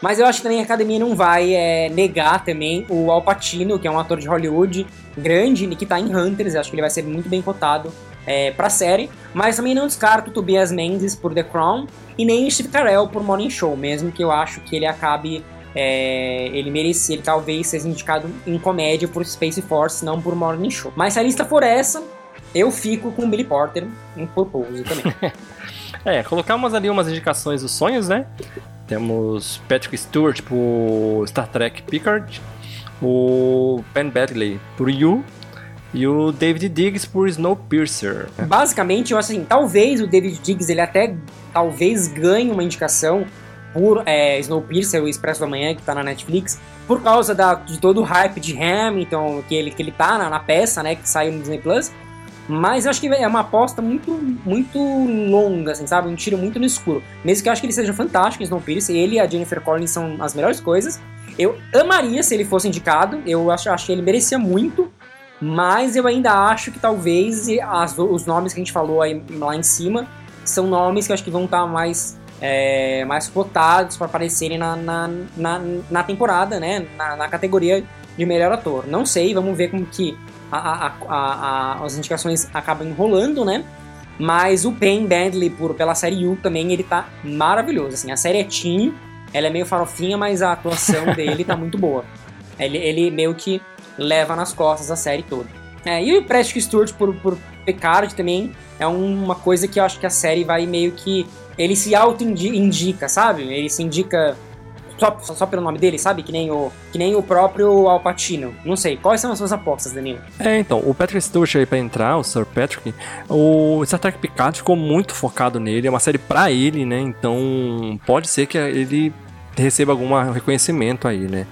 Mas eu acho que também a academia não vai é, negar também o Al Pacino, que é um ator de Hollywood grande e que tá em Hunters. Eu acho que ele vai ser muito bem cotado é, pra série. Mas também não descarto Tobias Mendes por The Crown e nem Steve Carell por Morning Show, mesmo que eu acho que ele acabe. É, ele merecia, ele talvez seja indicado em comédia por Space Force, não por Morning Show. Mas se a lista for essa, eu fico com Billy Porter em Purpose também. é, colocamos ali umas indicações dos sonhos, né? Temos Patrick Stewart por Star Trek Picard, o Ben Badley por You e o David Diggs por Snowpiercer. Basicamente, eu assim, talvez o David Diggs ele até talvez ganhe uma indicação por é, Snowpiercer, o Expresso da Manhã, que tá na Netflix, por causa da, de todo o hype de Hamilton, que ele, que ele tá na, na peça, né, que saiu no Disney Plus. Mas eu acho que é uma aposta muito, muito longa, assim, sabe? Um tiro muito no escuro. Mesmo que eu acho que ele seja fantástico, Snowpiercer, ele e a Jennifer Collins são as melhores coisas. Eu amaria se ele fosse indicado, eu acho, acho que ele merecia muito, mas eu ainda acho que talvez as, os nomes que a gente falou aí lá em cima são nomes que eu acho que vão estar tá mais, é, mais cotados para aparecerem na, na, na, na, temporada, né? Na, na categoria de melhor ator. Não sei, vamos ver como que a, a, as indicações acabam enrolando, né? Mas o Pen Badley por, pela série U também, ele tá maravilhoso. Assim, a série é teen, ela é meio farofinha, mas a atuação dele tá muito boa. Ele, ele meio que leva nas costas a série toda. É, e o Preston Stewart por, por Picard também é uma coisa que eu acho que a série vai meio que. Ele se auto-indica, sabe? Ele se indica só, só pelo nome dele, sabe? Que nem o, que nem o próprio Alpatino. Não sei. Quais são as suas apostas, Danilo? É, então, o Patrick Stewart aí pra entrar, o Sir Patrick, o Star Trek Picard ficou muito focado nele, é uma série pra ele, né? Então, pode ser que ele receba algum reconhecimento aí, né?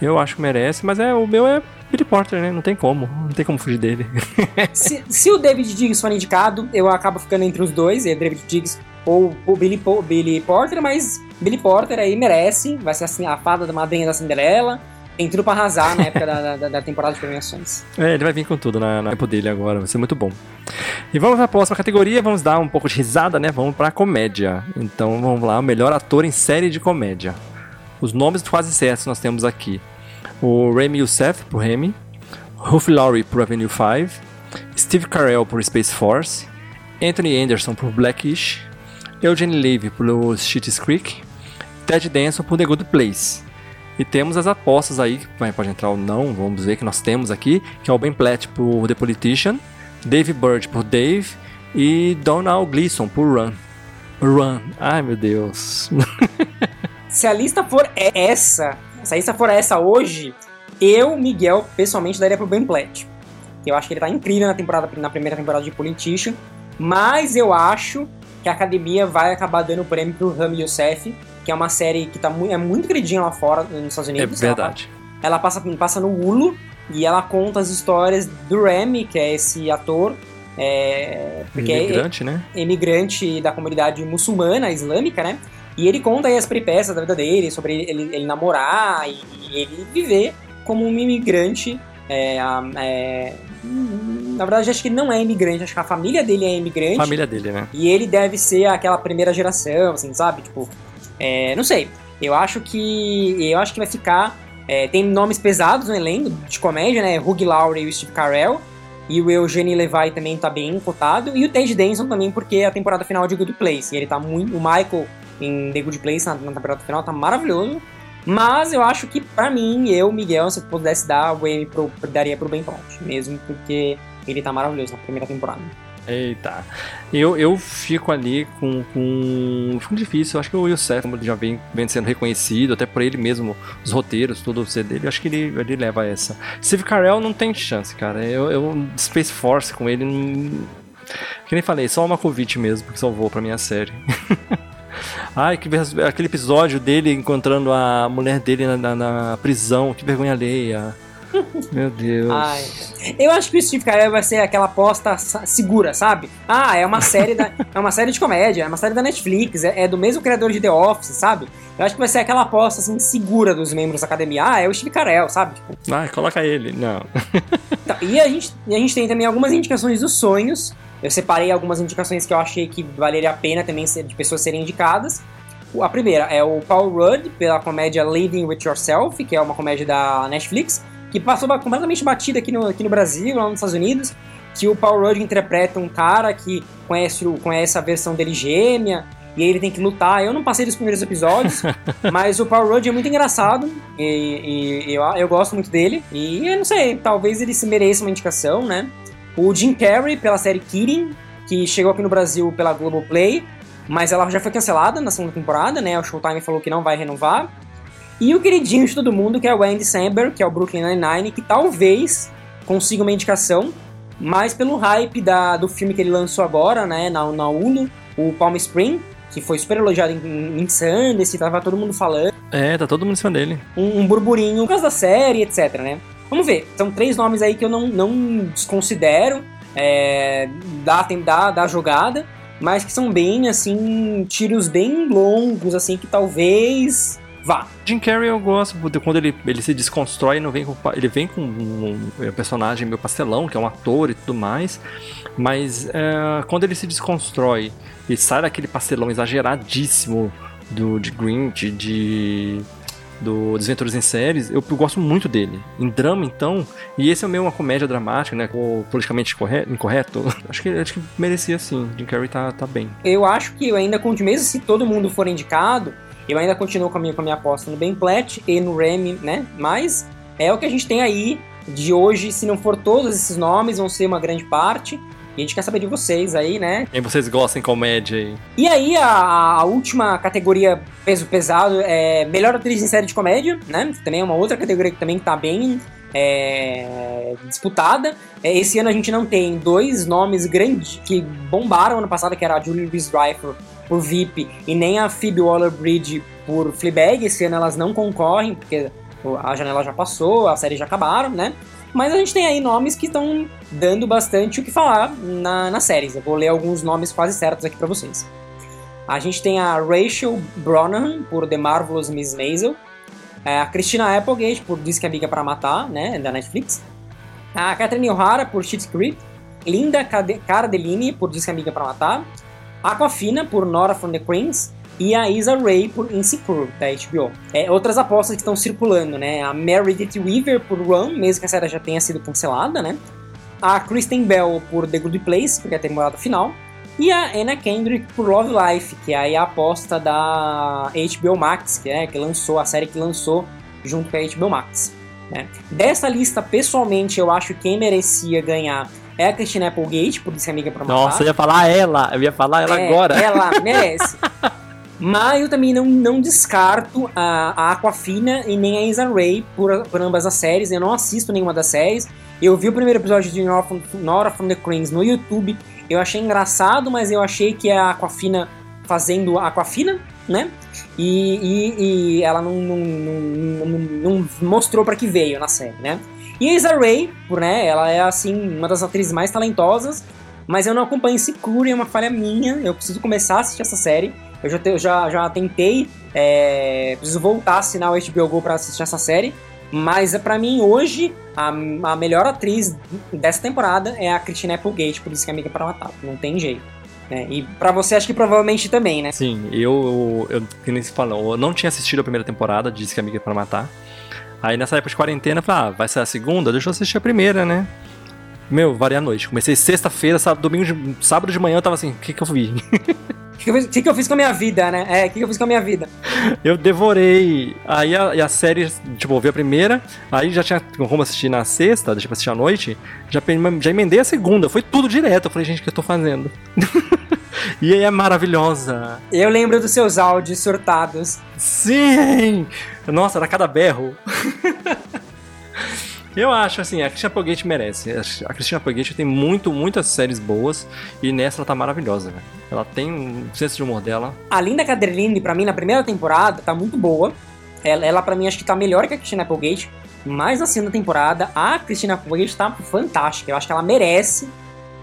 Eu acho que merece, mas é o meu é Billy Porter, né? Não tem como, não tem como fugir dele. se, se, o David Diggs for indicado, eu acabo ficando entre os dois, é David Diggs ou o Billy, Billy Porter, mas Billy Porter aí merece, vai ser assim a fada da madrinha da Cinderela. Tem tudo pra arrasar na época da, da, da, temporada de premiações. É, ele vai vir com tudo na, na tempo dele agora, vai ser muito bom. E vamos para a próxima categoria, vamos dar um pouco de risada, né? Vamos pra comédia. Então vamos lá, o melhor ator em série de comédia. Os nomes quase certos nós temos aqui. O Remy Youssef por Remy, Ruth Laurie por Avenue 5, Steve Carell por Space Force, Anthony Anderson por Blackish, Eugene Levy pelo Schitt's Creek, Ted Danson por The Good Place. E temos as apostas aí, pode entrar ou não, vamos ver que nós temos aqui, que é o Ben Platt por The Politician, Dave Bird por Dave e Donald Gleason por Run. Run. Ai, meu Deus. Se a lista for essa, se a lista for essa hoje, eu, Miguel, pessoalmente daria pro Ben Platt. Eu acho que ele tá incrível na temporada na primeira temporada de Politician, mas eu acho que a academia vai acabar dando o prêmio pro Rami Youssef, que é uma série que tá mu é muito queridinha lá fora, nos Estados Unidos. É verdade. Ela, ela passa, passa no Hulu e ela conta as histórias do Remy, que é esse ator. É, porque é imigrante, é, né? Imigrante da comunidade muçulmana, islâmica, né? E ele conta aí as peripécias da vida dele, sobre ele, ele namorar e, e, ele viver como um imigrante. É, é, na verdade, acho que ele não é imigrante, acho que a família dele é imigrante. Família dele, né? E ele deve ser aquela primeira geração, assim, sabe? Tipo, é, não sei. Eu acho que. Eu acho que vai ficar. É, tem nomes pesados no elenco de comédia, né? Hugh Laurie e o Steve Carell. E o Eugene Levi também tá bem cotado. E o Ted Danson também, porque é a temporada final de Good Place. E ele tá muito. O Michael em The Good Place na, na temporada final tá maravilhoso. Mas eu acho que, pra mim, eu, Miguel, se eu pudesse dar, o M pro, daria pro Ben Platt, mesmo porque ele tá maravilhoso na primeira temporada. Eita. Eu, eu fico ali com, com. Fico difícil. Eu acho que o ele já vem, vem sendo reconhecido, até por ele mesmo, os roteiros, tudo o dele, eu acho que ele, ele leva essa. Steve Carell não tem chance, cara. Eu, eu Space Force com ele. Não... Que nem falei, só uma Covid mesmo que salvou pra minha série. Ai, que aquele episódio dele encontrando a mulher dele na, na, na prisão, que vergonha alheia. Meu Deus. Ai, eu acho que o Steve Carell vai ser aquela aposta segura, sabe? Ah, é uma série da, é uma série de comédia, é uma série da Netflix, é, é, do mesmo criador de The Office, sabe? Eu acho que vai ser aquela aposta assim segura dos membros da academia. Ah, é o Steve Carell, sabe? Tipo, ah, coloca ele. Não. Tá, e a gente, a gente tem também algumas indicações dos sonhos. Eu separei algumas indicações que eu achei que valeria a pena também de pessoas serem indicadas. A primeira é o Paul Rudd, pela comédia Living With Yourself, que é uma comédia da Netflix que passou completamente batida aqui no, aqui no Brasil, lá nos Estados Unidos, que o Paul Rudd interpreta um cara que conhece, o, conhece a versão dele gêmea, e aí ele tem que lutar. Eu não passei dos primeiros episódios, mas o Paul Rudd é muito engraçado, e, e eu, eu gosto muito dele, e eu não sei, talvez ele se mereça uma indicação, né? O Jim Carrey, pela série Kidding, que chegou aqui no Brasil pela Globoplay, mas ela já foi cancelada na segunda temporada, né? O Showtime falou que não vai renovar. E o queridinho de todo mundo, que é o Andy Samberg, que é o Brooklyn Nine-Nine, que talvez consiga uma indicação, mas pelo hype da, do filme que ele lançou agora, né, na, na Hulu, o Palm Spring, que foi super elogiado em, em Sundance, tava todo mundo falando. É, tá todo mundo em cima dele. Um, um burburinho por causa da série, etc, né? Vamos ver, são três nomes aí que eu não, não desconsidero é, da, da, da jogada, mas que são bem, assim, tiros bem longos, assim, que talvez vá. Jim Carrey eu gosto quando ele, ele se desconstrói, não vem com, ele vem com um, um personagem meio pastelão, que é um ator e tudo mais, mas é, quando ele se desconstrói e sai daquele pastelão exageradíssimo do, de Grinch, de do Desventuras em Séries, eu, eu, gosto muito dele. Em drama, então, e esse é meio uma comédia dramática, né? O politicamente incorreto. incorreto acho, que, acho que merecia sim. Jim Carrey tá, tá bem. Eu acho que eu ainda mesmo se todo mundo for indicado, eu ainda continuo com a minha, com a minha aposta no Ben Platt e no Remy, né? Mas é o que a gente tem aí de hoje. Se não for todos esses nomes, vão ser uma grande parte. E a gente quer saber de vocês aí, né? Quem vocês gostam em comédia aí. E aí, a, a, última categoria peso pesado é melhor atriz em série de comédia, né? Também é uma outra categoria que também tá bem é, disputada. É, esse ano a gente não tem dois nomes grandes que bombaram ano passado, que era a Julie Louis-Dreyfus por VIP e nem a Phoebe Waller-Bridge por Fleabag. Esse ano elas não concorrem, porque a janela já passou, a série já acabaram, né? Mas a gente tem aí nomes que estão dando bastante o que falar na, nas séries. Eu vou ler alguns nomes quase certos aqui para vocês. A gente tem a Rachel Brosnahan por The Marvelous Miss Maisel. É, a Christina Applegate por Diz que Amiga para Matar, né, da Netflix. A Catherine O'Hara por Schitt's Creek. Linda Cardellini por Diz que Amiga para Matar. Aquafina por Nora from the Queens e a Isa Ray por Insecure, da HBO. É, outras apostas que estão circulando, né? A Meredith Weaver por Run, mesmo que a série já tenha sido cancelada, né? A Kristen Bell por The Good Place, porque é a temporada final. E a Anna Kendrick por Love Life, que é a aposta da HBO Max, que é que lançou, a série que lançou junto com a HBO Max. Né? Dessa lista, pessoalmente, eu acho que quem merecia ganhar é a Christina Applegate, por isso amiga pra matar. Nossa, eu ia falar ela, eu ia falar ela é, agora. Ela merece. Mas eu também não, não descarto a, a Aquafina e nem a Isa Ray por, por ambas as séries. Eu não assisto nenhuma das séries. Eu vi o primeiro episódio de Nora from, Nora from the Cranes no YouTube. Eu achei engraçado, mas eu achei que a Aquafina fazendo a Aquafina, né? E, e, e ela não, não, não, não mostrou para que veio na série, né? E a Isa Ray, né, ela é assim, uma das atrizes mais talentosas, mas eu não acompanho esse Secure, é uma falha minha, eu preciso começar a assistir essa série. Eu já, te, já, já tentei, é, preciso voltar a assinar o HBO Go pra assistir essa série, mas para mim hoje a, a, melhor atriz dessa temporada é a Christina Applegate, por isso que é amiga para matar, não tem jeito. Né? E para você acho que provavelmente também, né? Sim, eu, eu, que nem se falou, eu não tinha assistido a primeira temporada de Disse que é amiga para matar. Aí nessa época de quarentena, eu falei, ah, vai ser a segunda? Deixa eu assistir a primeira, né? Meu, varia a noite. Comecei sexta-feira, sábado, domingo, de, sábado de manhã eu tava assim, o que que eu vi? que, que, eu fiz, que, que eu fiz com a minha vida, né? É, o que, que eu fiz com a minha vida? Eu devorei. Aí a, a série, tipo, eu vi a primeira, aí já tinha como assistir na sexta, deixa eu assistir à noite, já, já emendei a segunda, foi tudo direto. Eu falei, gente, o que eu tô fazendo? e aí é maravilhosa. Eu lembro dos seus áudios surtados. Sim! Nossa, era cada berro. Eu acho, assim, a Christina Applegate merece. A Christina Applegate tem muito, muitas séries boas e nessa ela tá maravilhosa, velho. Ela tem um senso de humor dela. A Linda Caderline, pra mim, na primeira temporada, tá muito boa. Ela, ela pra mim, acho que tá melhor que a Christina Applegate. Mas na segunda temporada, a Christina Applegate tá fantástica. Eu acho que ela merece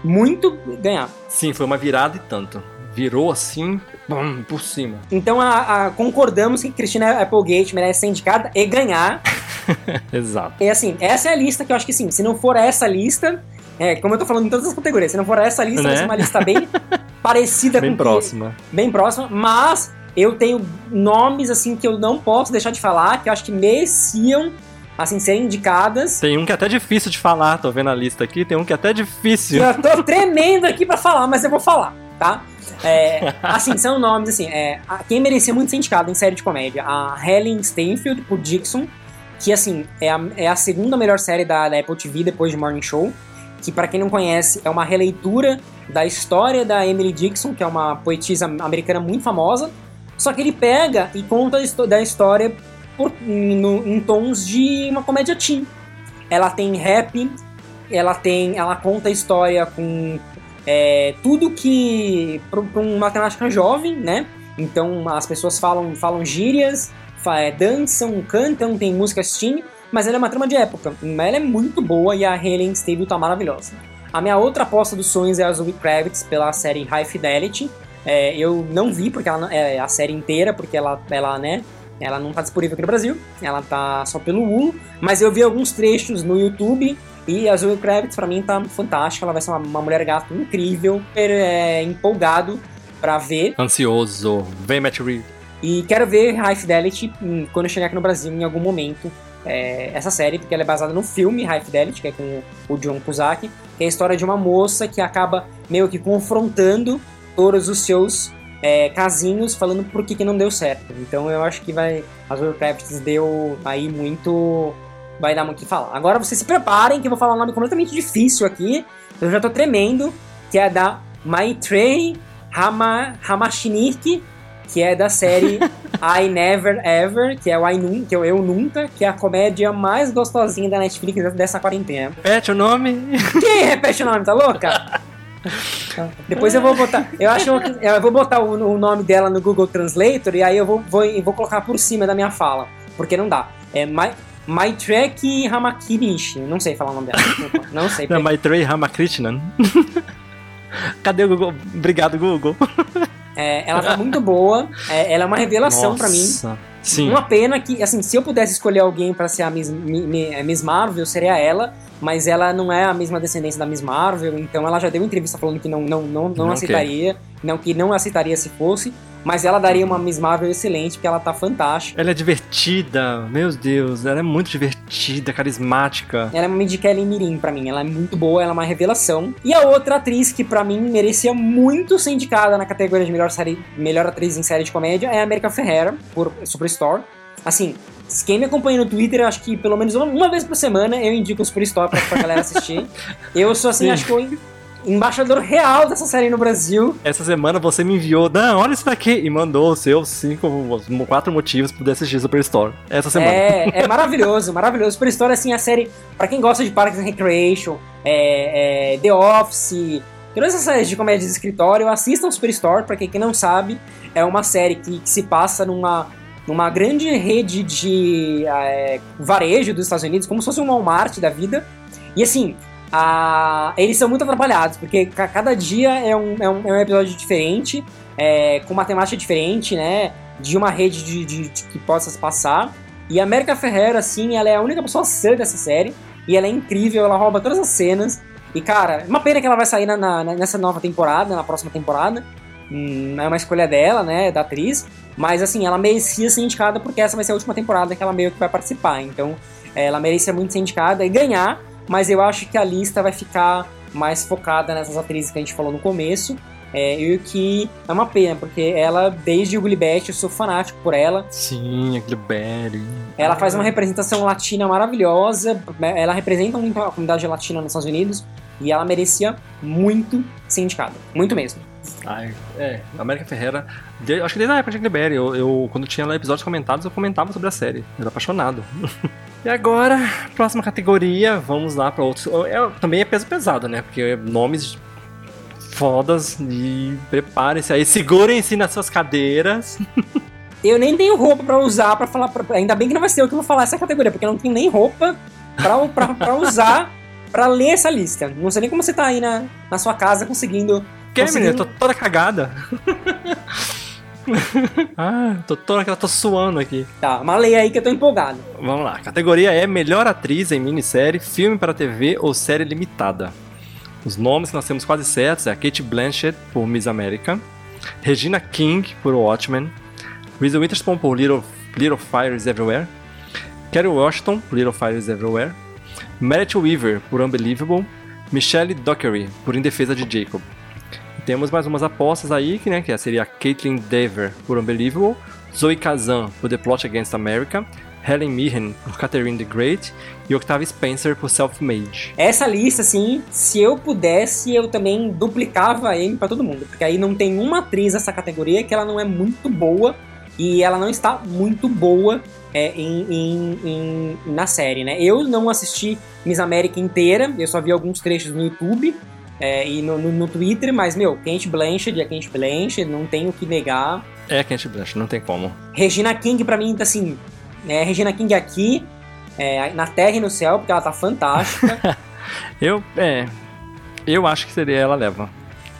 muito ganhar. Sim, foi uma virada e tanto. Virou assim, bum, por cima. Então a, a, concordamos que Christina Applegate merece ser indicada e ganhar. Exato. E assim, essa é a lista que eu acho que sim, se não for essa lista, é, como eu tô falando em todas as categorias, se não for essa lista, né? vai ser uma lista bem parecida bem com próxima. Que, bem próxima, mas eu tenho nomes assim que eu não posso deixar de falar, que eu acho que mereciam assim, serem indicadas. Tem um que é até difícil de falar, tô vendo a lista aqui, tem um que é até difícil. Eu tô tremendo aqui para falar, mas eu vou falar, tá? É, assim, são nomes, assim, é, quem merecia muito ser indicado em série de comédia, a Helen Steinfeld por Dixon, que, assim, é a, é a segunda melhor série da, da Apple TV depois de Morning Show, que, para quem não conhece, é uma releitura da história da Emily Dixon, que é uma poetisa americana muito famosa, só que ele pega e conta da história por, no, em tons de uma comédia teen. Ela tem rap, ela tem, ela conta a história com é, tudo que para um matemática jovem, né? Então as pessoas falam, falam gírias, é, dançam, cantam, tem músicas teen, mas ela é uma trama de época. Ela é muito boa e a Helen Stable tá maravilhosa. A minha outra aposta dos sonhos é a Zoe Kravitz pela série High Fidelity. É, eu não vi porque ela, é, a série inteira, porque ela, ela, né, ela não tá disponível aqui no Brasil, ela tá só pelo Hulu, mas eu vi alguns trechos no YouTube e a Zoe Kravitz pra mim tá fantástica, ela vai ser uma, uma mulher gato incrível, super é, empolgado pra ver. Ansioso, vem Matt Reeves. E quero ver High Fidelity quando eu chegar aqui no Brasil em algum momento. É, essa série, porque ela é baseada no filme High Fidelity, que é com o John Cusack, que é a história de uma moça que acaba meio que confrontando todos os seus é, casinhos falando por que, que não deu certo. Então eu acho que vai. As Warcrafts deu aí muito. Vai dar muito o que falar. Agora vocês se preparem, que eu vou falar um nome completamente difícil aqui. Eu já tô tremendo. Que é da Maitrey Hama, Hamashinik, que é da série I Never Ever, que é o I Nun, que é o Eu Nunca, que é a comédia mais gostosinha da Netflix dessa quarentena. Repete o nome? Quem repete o nome, tá louca? Depois eu vou botar. Eu acho eu vou botar o, o, nome dela no Google Translator e aí eu vou, vou, vou colocar por cima da minha fala. Porque não dá. É My, Maitrek Hamakirishi. Não sei falar o nome dela. Não sei. Não, Maitrek Hamakrishnan. Cadê o Google? Obrigado, Google. É, ela tá muito boa. É, ela é uma revelação para mim. Sim. Uma pena que, assim, se eu pudesse escolher alguém para ser a Miss, Miss Marvel, seria ela mas ela não é a mesma descendência da Miss Marvel, então ela já deu entrevista falando que não, não, não, não, não aceitaria, não, que não aceitaria se fosse, mas ela daria uma Miss Marvel excelente, porque ela tá fantástica. Ela é divertida, meu Deus, ela é muito divertida, carismática. Ela é uma Mindy Kelly Mirim pra mim, ela é muito boa, ela é uma revelação. E a outra atriz que para mim merecia muito ser indicada na categoria de melhor, série, melhor atriz em série de comédia é a America Ferrera, por Superstore. Assim, quem me acompanha no Twitter, acho que pelo menos uma, uma vez por semana eu indico o Super Store pra, pra galera assistir. eu sou assim, Sim. acho que eu embaixador real dessa série no Brasil. Essa semana você me enviou, não, olha isso daqui, e mandou os seus cinco, quatro motivos pra poder assistir Superstore. Essa semana. É, é maravilhoso, maravilhoso. Superstore, assim, a série, pra quem gosta de Parks and Recreation, é, é, The Office, todas essas séries de comédia de escritório, assistam Superstore, pra quem não sabe, é uma série que, que se passa numa numa grande rede de é, varejo dos Estados Unidos, como se fosse um Walmart da vida. E assim, a, eles são muito atrapalhados, porque cada dia é um, é um, é um episódio diferente, é, com uma temática diferente, né? De uma rede de, de, de, que possa se passar. E a América Ferreira, assim, ela é a única pessoa sã dessa série. E ela é incrível, ela rouba todas as cenas. E, cara, uma pena que ela vai sair na, na, nessa nova temporada, na próxima temporada. Hum, é uma escolha dela, né, da atriz. Mas assim, ela merecia ser indicada porque essa vai ser a última temporada que ela meio que vai participar. Então, ela merecia muito ser indicada e ganhar, mas eu acho que a lista vai ficar mais focada nessas atrizes que a gente falou no começo. É, e o que é uma pena, porque ela, desde o Gilbert, eu sou fanático por ela. Sim, a Gilbert. Ela faz uma representação latina maravilhosa, ela representa muito a comunidade latina nos Estados Unidos, e ela merecia muito ser indicada. Muito mesmo. Ai, é, América Ferreira. de- acho que desde a época de Gilbert, eu, eu, quando tinha lá episódios comentados, eu comentava sobre a série. Eu era apaixonado. e agora, próxima categoria, vamos lá pra outros. É, também é peso pesado, né? Porque nomes fodas e preparem-se aí, segurem-se nas suas cadeiras. Eu nem tenho roupa pra usar pra falar. pra- Ainda bem que não vai ser eu que vou falar essa categoria, porque eu não tenho nem roupa pra usar pra ler essa lista. Não sei nem como você tá aí na, na sua casa conseguindo. Que, Conseguiu? menina? Tô toda cagada. ah, tô toda tô suando aqui. Tá, mas leia aí que eu tô empolgado. Vamos lá. Categoria é Melhor Atriz em Minissérie, Filme para TV ou Série Limitada. Os nomes que nós temos quase certos é a Kate Blanchett por Miss America, Regina King por Watchmen, Reese Witherspoon por Little, Little Fires Everywhere, Kerry Washington por Little Fires Everywhere, Meredith Weaver por Unbelievable, Michelle Dockery por Em Defesa de Jacob. Temos mais umas apostas aí, que, né, que seria Caitlin Dever por Unbelievable, Zoe Kazan por The Plot Against America, Helen Mirren por Catherine the Great e Octavia Spencer por Self-Made. Essa lista, assim, se eu pudesse, eu também duplicava a M pra todo mundo. Porque aí não tem uma atriz nessa categoria que ela não é muito boa e ela não está muito boa é, em, em- em- na série, né? Eu não assisti Miss América inteira, eu só vi alguns trechos no YouTube é, e no, no- no Twitter, mas, meu, Kate Blanchett é Kate Blanchett, não tenho o que negar. É a Kate Blanchett, não tem como. Regina King, pra mim, tá assim, é, Regina King aqui, é, na terra e no céu, porque ela tá fantástica. Eu, é, eu acho que seria ela leva.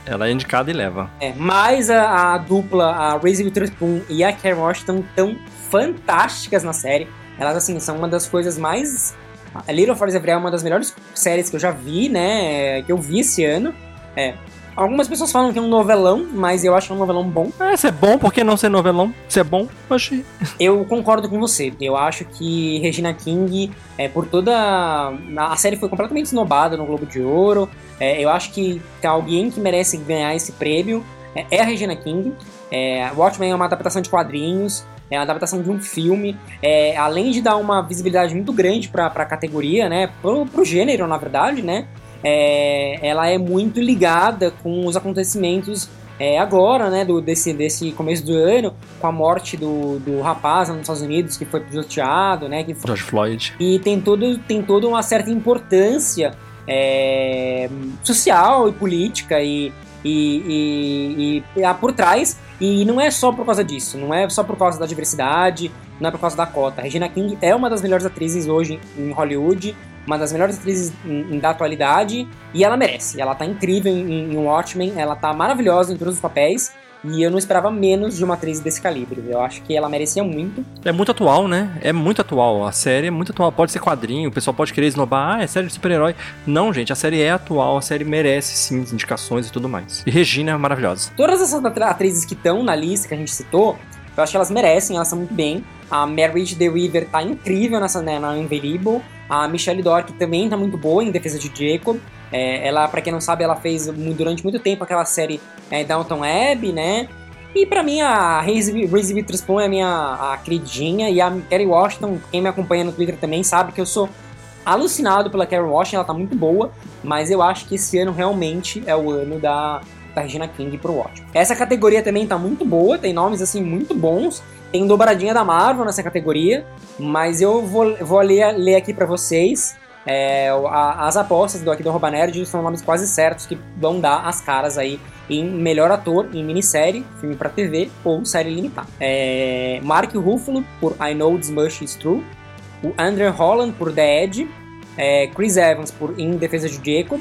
Ela é indicada e leva. É, mas a, a dupla, a Reese Witherspoon e a Kerry Washington estão fantásticas na série. Elas, assim, são uma das coisas mais... A Little Fires Everywhere é uma das melhores séries que eu já vi, né? Que eu vi esse ano. É. Algumas pessoas falam que é um novelão, mas eu acho que é um novelão bom. É, se é bom, por que não ser novelão? Se é bom, achei. Eu concordo com você. Eu acho que Regina King, é, por toda. A série foi completamente esnobada no Globo de Ouro. É, eu acho que, que alguém que merece ganhar esse prêmio é, é a Regina King. É, Watchmen é uma adaptação de quadrinhos, é uma adaptação de um filme. É, além de dar uma visibilidade muito grande para a categoria, né? Pro, pro gênero, na verdade, né? É, ela é muito ligada com os acontecimentos é, agora, né? Do, desse, desse começo do ano, com a morte do, do rapaz nos Estados Unidos que foi pisoteado, né? Que foi George Floyd. e tem, todo, tem toda uma certa importância é, social e política e, e, e, e há por trás. E não é só por causa disso, não é só por causa da diversidade, não é por causa da cota. Regina King é uma das melhores atrizes hoje em Hollywood, uma das melhores atrizes da atualidade, e ela merece. Ela tá incrível em, em Watchmen, ela tá maravilhosa em todos os papéis. E eu não esperava menos de uma atriz desse calibre. Eu acho que ela merecia muito. É muito atual, né? É muito atual. A série é muito atual. Pode ser quadrinho, o pessoal pode querer esnobar. Ah, é série de super-herói. Não, gente, a série é atual. A série merece, sim, indicações e tudo mais. E Regina é maravilhosa. Todas essas atrizes que estão na lista que a gente citou, eu acho que elas merecem, elas são muito bem. A Marriage The Weaver tá incrível nessa né, na Unbelievable. A Michelle Dork também tá muito boa em Defesa de Jacob. É, ela, pra quem não sabe, ela fez durante muito tempo aquela série é, Downton Abbey, né? E pra mim a Reese Witherspoon é a minha a queridinha. E a Kerry Washington, quem me acompanha no Twitter também sabe que eu sou alucinado pela Kerry Washington, ela tá muito boa. Mas eu acho que esse ano realmente é o ano da, da Regina King pro Watchmen. Essa categoria também tá muito boa, tem nomes assim muito bons. Tem dobradinha da Marvel nessa categoria, mas eu vou, vou ler, ler aqui pra vocês. É, a- as apostas do aqui do Arroba Nerd são nomes quase certos que vão dar as caras aí em melhor ator em minissérie, filme pra TV ou série limitada. É, Mark Ruffalo por I Know This Much Is True, o Andrew Holland por The Edge, é, Chris Evans por Em Defesa de Jacob,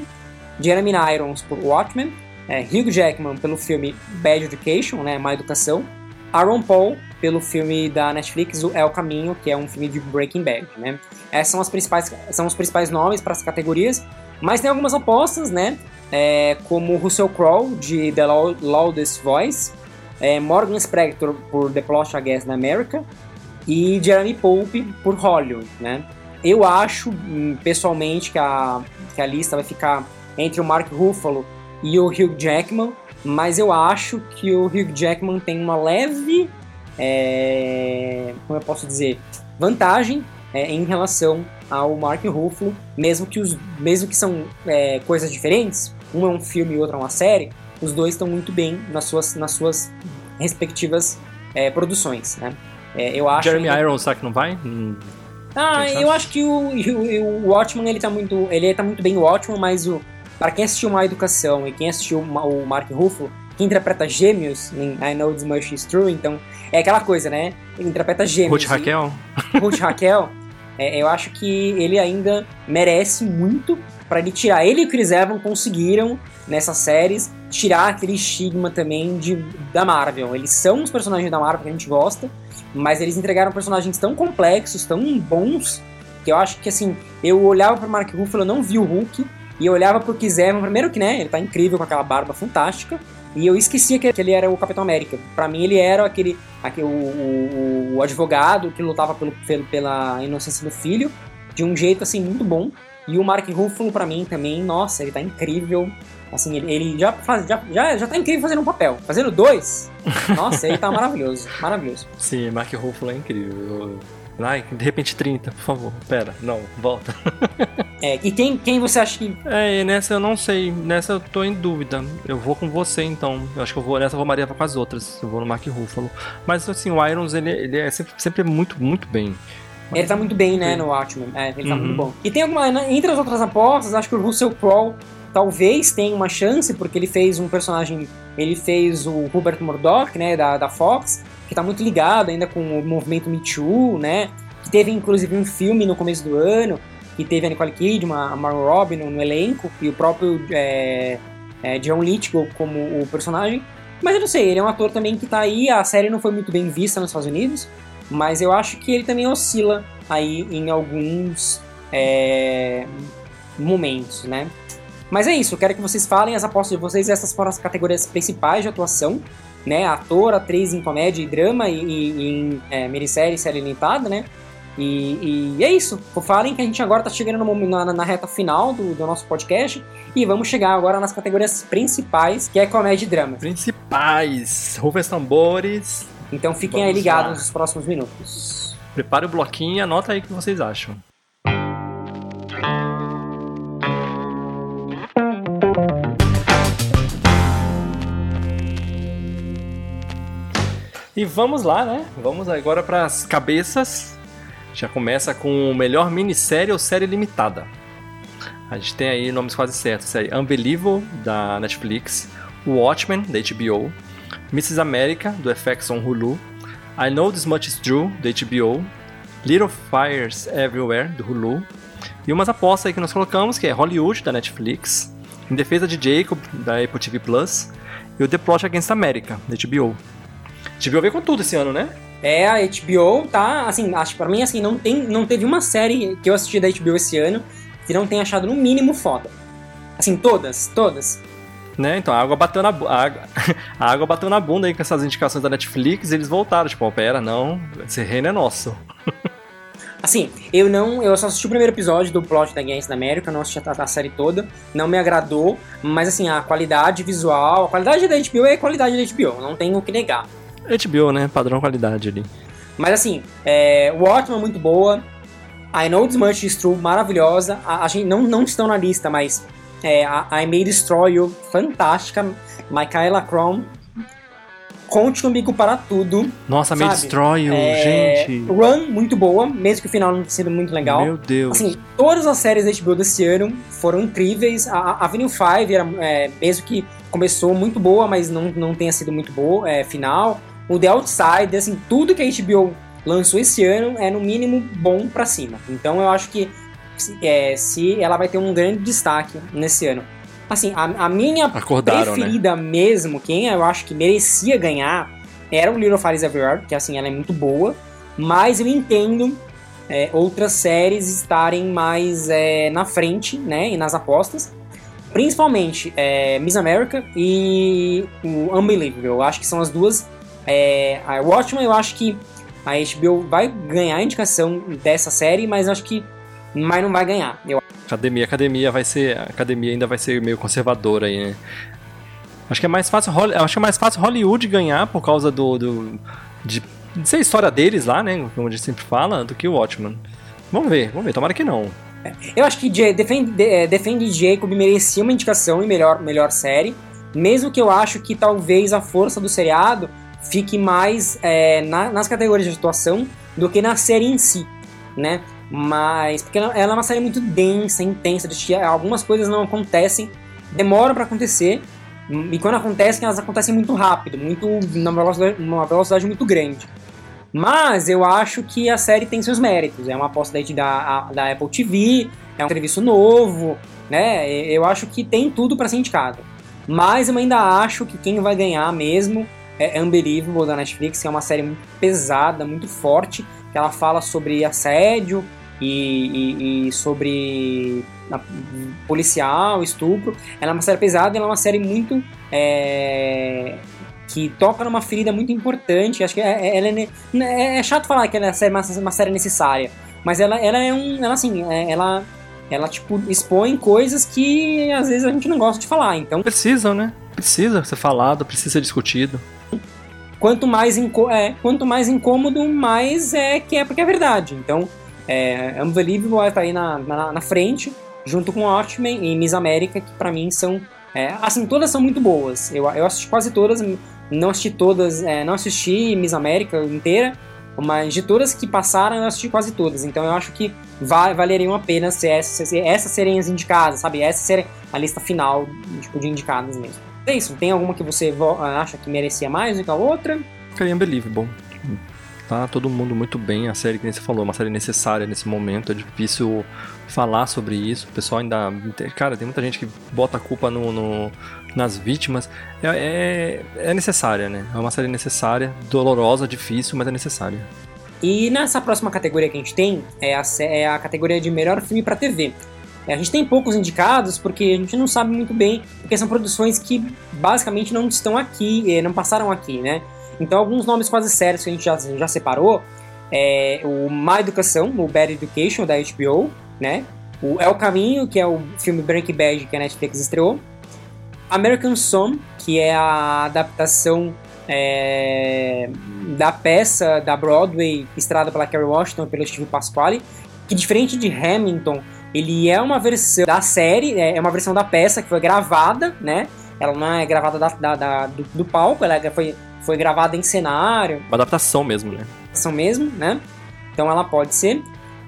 Jeremy Irons por Watchmen, é, Hugh Jackman pelo filme Bad Education, né, Má Educação, Aaron Paul pelo filme da Netflix O É o Caminho, que é um filme de Breaking Bad, né? Essas são, as principais, são os principais nomes para as categorias, mas tem algumas apostas, né? É, como Russell Crowe, de The Loud- Loudest Voice, é, Morgan Spector por The Plot Against America e Jeremy Pope por Hollywood, né? Eu acho, hum, pessoalmente, que a, que a lista vai ficar entre o Mark Ruffalo e o Hugh Jackman, mas eu acho que o Hugh Jackman tem uma leve, é, como eu posso dizer, vantagem é, em relação ao Mark Ruffalo, mesmo que os, mesmo que são é, coisas diferentes, um é um filme e outro é uma série, os dois estão muito bem nas suas, nas suas respectivas é, produções, né? É, eu acho Jeremy que... Irons, será que não vai? Hum, ah, eu acho que o, o, o Watchman ele tá muito, ele tá muito bem o Watchman, mas o para quem assistiu Má Educação e quem assistiu o Mark Ruffalo, que interpreta gêmeos em I Know This Much Is True, então é aquela coisa, né? Ele interpreta gêmeos. Ruth Raquel. Ruth Raquel, é, eu acho que ele ainda merece muito para ele tirar. Ele e o Chris Evans conseguiram, nessas séries, tirar aquele estigma também de, da Marvel. Eles são os personagens da Marvel que a gente gosta, mas eles entregaram personagens tão complexos, tão bons, que eu acho que assim, eu olhava para Mark Ruffalo, eu não vi o Hulk, e eu olhava pro Chris Evans, primeiro que, né, ele tá incrível com aquela barba fantástica, e eu esquecia que, ele era o Capitão América. Para mim, ele era aquele, aquele o, o, o, advogado que lutava pelo, pela inocência do filho, de um jeito, assim, muito bom. E o Mark Ruffalo, para mim, também, nossa, ele tá incrível. Assim, ele, ele já, faz, já, já, já tá incrível fazendo um papel. Fazendo dois, nossa, ele tá maravilhoso. Maravilhoso. Sim, Mark Ruffalo é incrível. Ai, de repente 30, por favor. Pera, não, volta. é, e quem, quem você acha que. É, nessa eu não sei. Nessa eu tô em dúvida. Eu vou com você então. Eu acho que eu vou nessa eu vou Maria com as outras. Eu vou no Mark Ruffalo. Mas assim, o Irons, ele, ele é sempre, sempre muito, muito bem. Ele tá muito bem, né, no Watchmen. É, ele tá uhum. muito bom. E tem alguma. Né, entre as outras apostas, acho que o Russell Crowe talvez tenha uma chance, porque ele fez um personagem. Ele fez o Hubert Murdoch, né, da, da Fox que está muito ligado ainda com o movimento Me Too, né? Que teve inclusive um filme no começo do ano, que teve a Nicole Kidman, a Margot Robbie no, no elenco, e o próprio é, é, John Lithgow como o personagem. Mas eu não sei, ele é um ator também que está aí, a série não foi muito bem vista nos Estados Unidos, mas eu acho que ele também oscila aí em alguns é, momentos, né? Mas é isso, eu quero que vocês falem as apostas de vocês, essas foram as categorias principais de atuação né? Ator, atriz em comédia e drama e, e em é, minissérie, série limitada, né? E, e, é isso. Falem que a gente agora está chegando no, na, na, reta final do, do, nosso podcast e vamos chegar agora nas categorias principais, que é comédia e drama. Principais! Rufem tambores. Então fiquem vamos aí ligados lá. nos próximos minutos. Prepare o bloquinho e anota aí o que vocês acham. E vamos lá, né? Vamos agora para as cabeças. Já começa com o melhor minissérie ou série limitada. A gente tem aí nomes quase certos: série Unbelievable da Netflix, Watchmen da HBO, Mrs. America do FX on Hulu, I Know This Much Is True da HBO, Little Fires Everywhere do Hulu e umas apostas aí que nós colocamos que é Hollywood da Netflix, Em Defesa de Jacob da Apple TV Plus e o The Plot Against America da HBO. HBO veio com tudo esse ano, né? É, a HBO tá, assim, acho que pra mim, assim, não, tem, não teve uma série que eu assisti da HBO esse ano que não tenha achado no mínimo foda. Assim, todas, todas. Né, então a água bateu na a água, a água bateu na bunda aí com essas indicações da Netflix e eles voltaram, tipo, ó, pera, não, esse reino é nosso. Assim, eu não. Eu só assisti o primeiro episódio do plot da Gangs da América, não assisti a, a, série toda, não me agradou, mas assim, a qualidade visual, a qualidade da HBO é a qualidade da HBO, não tenho o que negar. HBO, né? Padrão qualidade ali. Mas assim, é, o Watchmen é muito boa. I Know This Much Is True, maravilhosa. A, a gente não, não estão na lista, mas é, a, I May Destroy You, fantástica. Michaela Crom, Conte comigo para tudo. Nossa, May Destroy You, é, gente. Run, muito boa, mesmo que o final não tenha sido muito legal. Meu Deus. Assim, todas as séries da HBO desse ano foram incríveis. A, a Avenue 5, era, é, mesmo que começou muito boa, mas não, não tenha sido muito boa, é, final o The Outsider, assim, tudo que a HBO lançou esse ano é no mínimo bom para cima. Então eu acho que é, se ela vai ter um grande destaque nesse ano. Assim, a, a minha Acordaram, né? preferida né? mesmo, quem eu acho que merecia ganhar, era o Little Fires Everywhere, que assim, ela é muito boa, mas eu entendo é, outras séries estarem mais é, na frente, né, e nas apostas. Principalmente é, Miss America e o Unbelievable. Eu acho que são as duas é, a Watchmen eu acho que a HBO vai ganhar a indicação dessa série, mas acho que mas não vai ganhar. Eu... Academia, academia vai ser, academia ainda vai ser meio conservadora aí, né? Acho que é mais fácil, acho que é mais fácil Hollywood ganhar por causa do, do de, de ser história deles lá, né? Como a gente sempre fala, do que o Watchmen. Vamos ver, vamos ver. Tomara que não. Eu acho que Defende, é, Defende Jacob merecia uma indicação em melhor, melhor série, mesmo que eu acho que talvez a força do seriado fique mais é, na, nas categorias de atuação do que na série em si, né? Mas, porque ela, ela é uma série muito densa, intensa, algumas coisas não acontecem, demoram para acontecer, e quando acontecem, elas acontecem muito rápido, muito numa velocidade, uma velocidade muito grande. Mas eu acho que a série tem seus méritos. É uma aposta da, da Apple TV, é um serviço novo, né? Eu acho que tem tudo para ser indicado. Mas eu ainda acho que quem vai ganhar mesmo é Unbelievable da Netflix, é uma série muito pesada, muito forte, que ela fala sobre assédio e, e, e sobre policial, estupro. Ela é uma série pesada, ela é uma série muito é, que toca numa ferida muito importante. Acho que é, é ela é, é, é chato falar que ela é uma, uma série necessária, mas ela, ela é um, ela assim, é, ela ela tipo expõe coisas que às vezes a gente não gosta de falar. Então precisam, né? Precisa ser falado, precisa ser discutido. Quanto mais, é, quanto mais incômodo, mais é que é porque é verdade. Então, é, Unbelievable tá aí na, na, na frente, junto com Watchmen e Miss América, que para mim são é, assim, todas são muito boas. Eu, eu assisti quase todas, não assisti todas, é, não assisti Miss América inteira, mas de todas que passaram eu assisti quase todas. Então eu acho que vai, valeriam a pena se essas, essas serem as indicadas, sabe? Essa ser a lista final tipo, de indicadas mesmo. É isso, tem alguma que você acha que merecia mais do que a outra? Ficaria Unbelievable tá todo mundo muito bem. A série, que nem você falou, é uma série necessária nesse momento. É difícil falar sobre isso. O pessoal ainda. Cara, tem muita gente que bota a culpa no, no nas vítimas. É, é, é, necessária, né? É uma série necessária, dolorosa, difícil, mas é necessária. E nessa próxima categoria que a gente tem, é a, é a categoria de melhor filme para TV. É, a gente tem poucos indicados porque a gente não sabe muito bem, porque são produções que basicamente não estão aqui, não passaram aqui, né? Então, alguns nomes quase sérios que a gente já, já separou é o Má Educação, o Bad Education, da HBO, né? O El Caminho, que é o filme Breaking Bad que a Netflix estreou. American Song, que é a adaptação é, da peça da Broadway estrada pela Kerry Washington pelo Steve Pasquale, que diferente de Hamilton, ele é uma versão da série, é, é uma versão da peça que foi gravada, né? Ela não é gravada da, da, da do, do, palco, ela foi foi gravada em cenário. Uma adaptação mesmo, né? Adaptação mesmo, né? Então ela pode ser.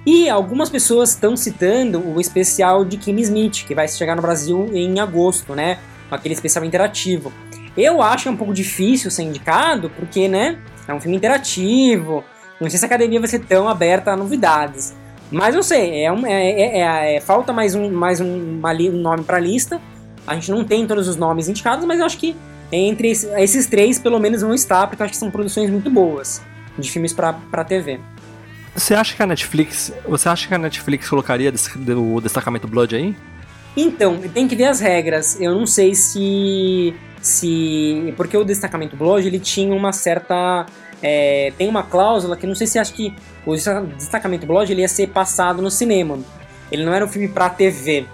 E algumas pessoas estão citando o especial de Kim Smith, que vai chegar no Brasil em agosto, né? Aquele especial interativo. Eu acho que é um pouco difícil ser indicado, porque, né? É um filme interativo. Não sei se a academia vai ser tão aberta a novidades. Mas eu sei, é, um, é, é, é falta mais um, mais um, uma, um nome para a lista. A gente não tem todos os nomes indicados, mas eu acho que entre esses três, pelo menos, vão estar, porque eu acho que são produções muito boas de filmes para TV. Você acha que a Netflix. Você acha que a Netflix colocaria o destacamento Blood aí? Então, tem que ver as regras. Eu não sei se. se porque o destacamento Blood ele tinha uma certa. É, tem uma cláusula que não sei se acha que o destacamento Blood ele ia ser passado no cinema. Ele não era um filme para TV.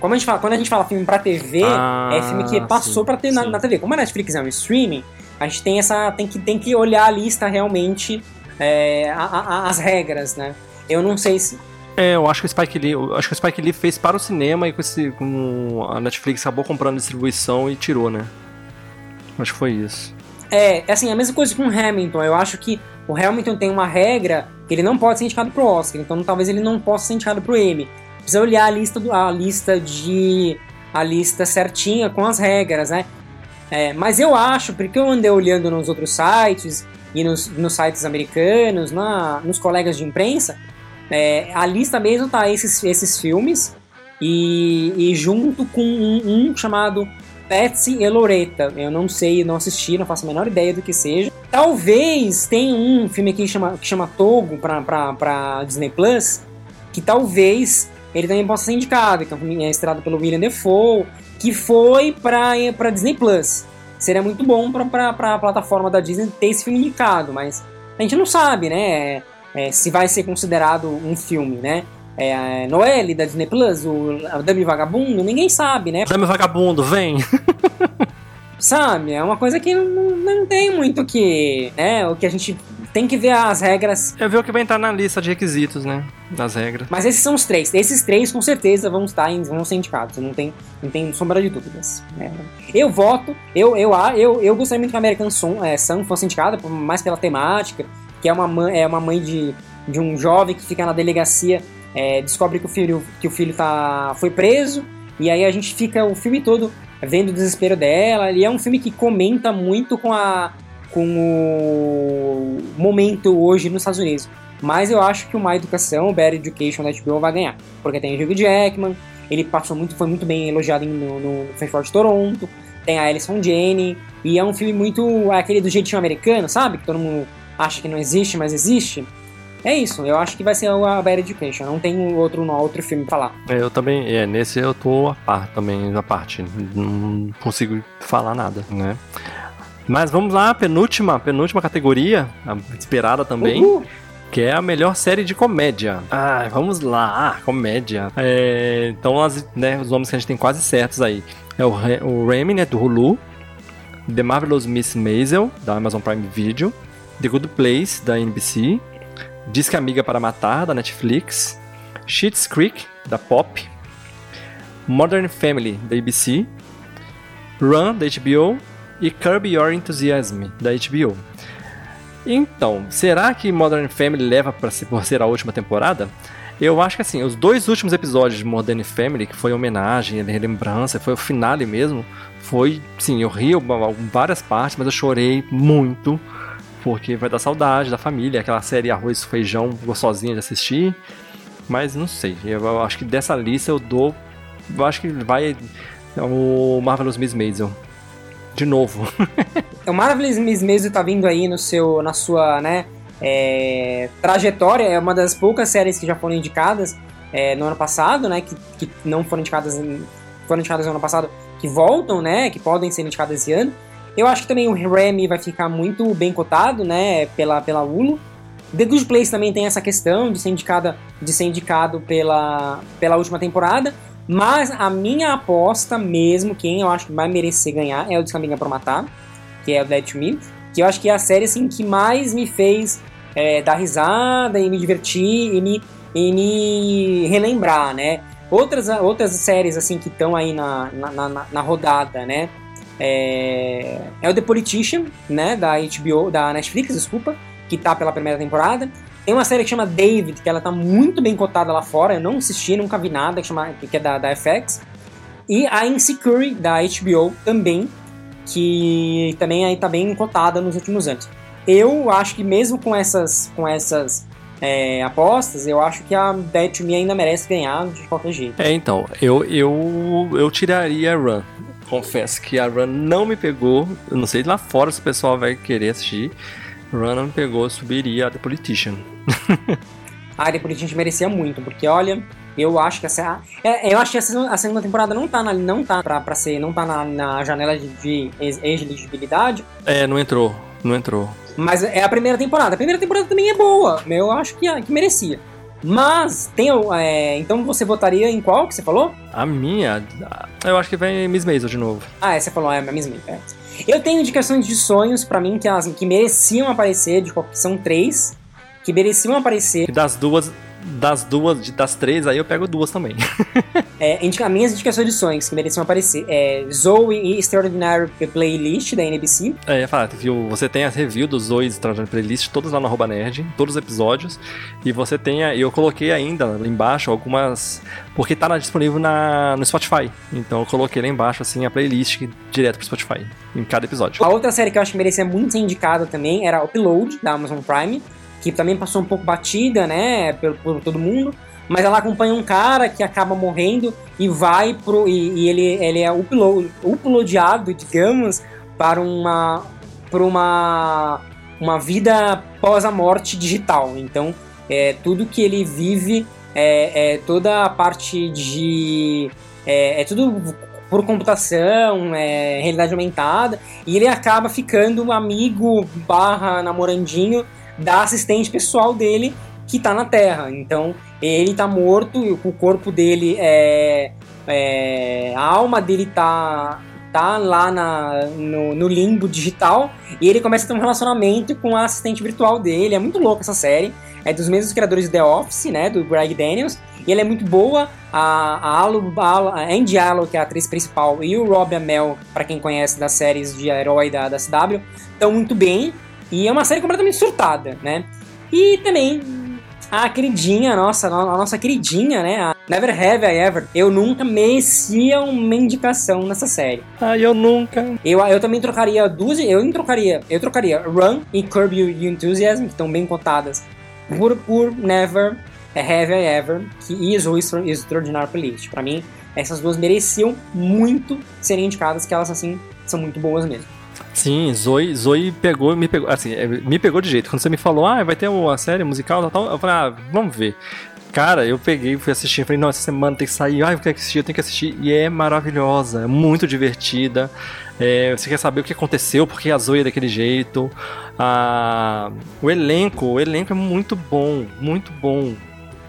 Como a gente fala, quando a gente fala filme pra TV, ah, é filme que passou sim, pra ter na, na, TV. Como a Netflix é um streaming, a gente tem essa. tem que, tem que olhar a lista realmente, é, a, a, as regras, né? Eu não sei se. É, eu acho que o Spike Lee, acho que o Spike Lee fez para o cinema e com, esse, com a Netflix acabou comprando distribuição e tirou, né? Acho que foi isso. É, assim, a mesma coisa com o Hamilton. Eu acho que o Hamilton tem uma regra que ele não pode ser indicado pro Oscar, então talvez ele não possa ser indicado pro Emmy precisa olhar a lista, do, a lista de. a lista certinha com as regras, né? É, mas eu acho, porque eu andei olhando nos outros sites e nos, nos sites americanos, na, nos colegas de imprensa, é, a lista mesmo tá esses, esses filmes e, e junto com um, um, chamado Patsy e Loretta. Eu não sei, não assisti, não faço a menor ideia do que seja. Talvez tenha um filme aqui que chama, que chama Togo pra, pra, pra Disney Plus, que talvez ele também possa ser indicado, que é um filme estrelado pelo William Defoe, que foi para Disney Plus. Seria muito bom para a plataforma da Disney ter esse filme indicado, mas a gente não sabe, né? É, se vai ser considerado um filme, né? É, Noelle da Disney Plus, o Dami Vagabundo, ninguém sabe, né? Dami Vagabundo, vem! sabe? É uma coisa que não, não tem muito que, né, o que a gente tem que ver as regras. É ver o que vai entrar na lista de requisitos, né? Das regras. Mas esses são os três. Esses três, com certeza, vão estar em, vão ser indicados. Não tem, não tem sombra de dúvidas. É. Eu voto, eu, eu, eu, eu gostaria muito que a American Sun, é, Sun fosse indicada, mais pela temática, que é uma mãe, é uma mãe de, de um jovem que fica na delegacia, é, descobre que o filho, que o filho tá, foi preso, e aí a gente fica o filme todo vendo o desespero dela. E é um filme que comenta muito com a, com o momento hoje nos Estados Unidos. Mas eu acho que o Má Educação, o Bad Education da HBO vai ganhar. Porque tem o Hugh Jackman, ele passou muito, foi muito bem elogiado no, no Festival de Toronto, tem a Alison Janney, e é um filme muito aquele do jeitinho americano, sabe? Que todo mundo acha que não existe, mas existe. É isso, eu acho que vai ser a Bad Education, não tem outro, outro filme pra falar. Eu também, é, nesse eu tô a par, também na parte, não consigo falar nada, né? Mas vamos lá, penúltima, penúltima categoria, esperada também. Uhul. Que é a melhor série de comédia. Ah, vamos lá, ah, comédia. É, então, as, né, os nomes que a gente tem quase certos aí. É o, o Remy, né, do Hulu. The Marvelous Miss Maisel, da Amazon Prime Video. The Good Place, da NBC. Disque Amiga para Matar, da Netflix. Schitt's Creek, da Pop. Modern Family, da ABC. Run, da HBO e Curb Your Enthusiasm, da HBO. Então, será que Modern Family leva para ser a última temporada? Eu acho que assim, os dois últimos episódios de Modern Family, que foi homenagem, relembrança, foi o finale mesmo, foi, sim, eu ri em várias partes, mas eu chorei muito, porque vai dar saudade da família, aquela série Arroz Feijão gostosinha de assistir. Mas não sei, eu acho que dessa lista eu dou. Eu acho que vai o Marvelous Miss Maisel de novo. o Marvelous Miss Maisel tá vindo aí no seu, na sua, né, é, trajetória, é uma das poucas séries que já foram indicadas é, no ano passado, né, que, que não foram indicadas, foram indicadas no ano passado, que voltam, né, que podem ser indicadas esse ano. Eu acho que também o Remy vai ficar muito bem cotado, né, pela, pela Hulu. The Good Place também tem essa questão de ser, indicada, de ser indicado pela, pela última temporada. Mas a minha aposta mesmo, quem eu acho que vai merecer ganhar, é o Descaminha para Matar, que é o Dead to Me. Que eu acho que é a série assim, que mais me fez é, dar risada e me divertir e me, e me relembrar, né? Outras, outras séries assim que estão aí na, na, na, na, rodada, né? É, é o The Politician, né? Da HBO, da Netflix, desculpa, que tá pela primeira temporada. Tem uma série que chama David, que ela tá muito bem cotada lá fora. Eu não assisti, nunca vi nada, que, chama, que é da, da FX. E a Insecure, da HBO, também, que também aí tá bem cotada nos últimos anos. Eu acho que mesmo com essas, com essas é, apostas, eu acho que a to Me ainda merece ganhar de qualquer jeito. É, então, eu, eu, eu tiraria a Run. Confesso que a Run não me pegou. Eu não sei lá fora se o pessoal vai querer assistir. Run me pegou, subiria a The Politician. a The Politician merecia muito, porque olha, eu acho que essa. É, eu acho que a segunda temporada não tá, na, não tá pra, pra ser. Não tá na, na janela de, de elegibilidade. É, não entrou. Não entrou. Mas é a primeira temporada. A primeira temporada também é boa. Eu acho que, que merecia. Mas tem. É, então você votaria em qual que você falou? A minha. Eu acho que vem Miss Maisel de novo. Ah, é, você falou, é a Miss Maisel. É. Eu tenho indicações de sonhos para mim que, elas, que mereciam aparecer, de, são três, que mereciam aparecer. Das duas, das duas, das três, aí eu pego duas também. é, indica, minhas indicações de sonhos que mereciam aparecer é Zoe e Extraordinary Playlist da NBC. É, ia falar, viu, você tem a review do Zoe Extraordinary Playlist, todos lá no arroba nerd, todos os episódios. E você tem, eu coloquei ainda lá embaixo algumas. Porque tá disponível na, no Spotify. Então eu coloquei lá embaixo assim a playlist direto pro Spotify, em cada episódio. A outra série que eu acho que merecia muito ser indicada também era Upload, da Amazon Prime que também passou um pouco batida, né, por, por todo mundo, mas ela acompanha um cara que acaba morrendo e vai pro. E, e ele, ele é upload, uploadado, digamos, para uma. para uma. uma vida pós a morte digital. Então, é, tudo que ele vive é, é toda a parte de. É, é tudo por computação, é, realidade aumentada, e ele acaba ficando amigo barra namorandinho da assistente pessoal dele que tá na Terra. Então ele tá morto, o corpo dele é. é a alma dele tá, tá lá na, no, no, limbo digital e ele começa a ter um relacionamento com a assistente virtual dele. É muito louco essa série. É dos mesmos criadores de The Office, né? Do Greg Daniels. E ela é muito boa. A, a, Alu, a Andy Allo, que é a atriz principal, e o Rob Amell, para quem conhece das séries de herói da, da CW, estão muito bem. E é uma série completamente surtada, né? E também a queridinha, nossa, a nossa queridinha, né? A Never Have I Ever. Eu nunca merecia uma indicação nessa série. Ah, eu nunca. Eu, eu também trocaria duas. Eu trocaria. Eu trocaria Run e Curb Your Enthusiasm, que estão bem cotadas, por, por Never Have I Ever, que e Zoe Extraordinary Playlist. Pra mim, essas duas mereciam muito serem indicadas, que elas, assim, são muito boas mesmo. Sim, Zoe, Zoe pegou, me pegou, assim, é, me pegou de jeito. Quando você me falou, ah, vai ter uma série musical, tal, eu falei, ah, vamos ver. Cara, eu peguei, fui assistir, falei, não, essa semana tem que sair, ah, eu quero assistir, eu tenho que assistir. E é maravilhosa, é muito divertida. É, você quer saber o que aconteceu, porque a Zoe é daquele jeito. Ah, o elenco, o elenco é muito bom, muito bom.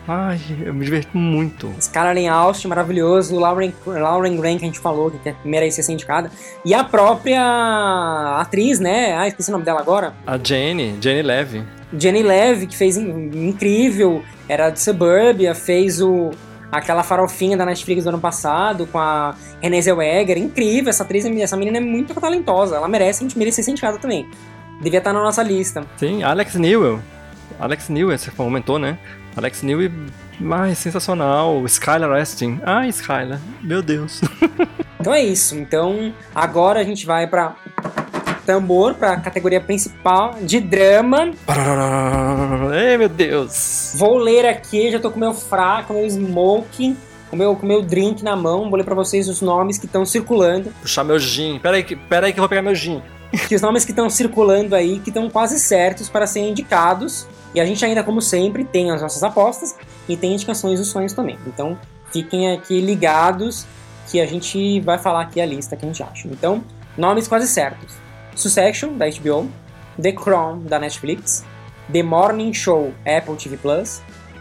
Ai, eu me diverti muito. Scarlett Austin, maravilhoso. Lauren, Lauren Grant, que a gente falou, que merece ser indicada. E a própria atriz, né? Ah, esqueci o nome dela agora. A Jenny, Jenny Levy. Jenny Levy, que fez incrível. Era de Suburbia, fez o aquela farofinha da Netflix do ano passado com a Renée Zellweger, incrível, essa atriz, essa menina é muito talentosa, ela merece, a gente merece ser indicada também. Devia estar na nossa lista. Sim, Alex Newell. Alex Newell, você comentou, né? Alex Newell, ai, sensacional. Skylar Astin. Ai, Skylar. Meu Deus. então é isso. Então, agora a gente vai para tambor para a categoria principal de drama. Ei, meu Deus. Vou ler aqui, já tô com meu fraco, meu smoking, com meu, com meu drink na mão. Vou ler para vocês os nomes que estão circulando. Puxar meu gin. Pera aí, pera aí que eu vou pegar meu gin. Que os nomes que estão circulando aí, que estão quase certos para serem indicados. E a gente ainda, como sempre, tem as nossas apostas e tem indicações dos sonhos também. Então, fiquem aqui ligados que a gente vai falar aqui a lista que a gente acha. Então, nomes quase certos. Succession, da HBO, The Crown, da Netflix, The Morning Show, Apple TV+,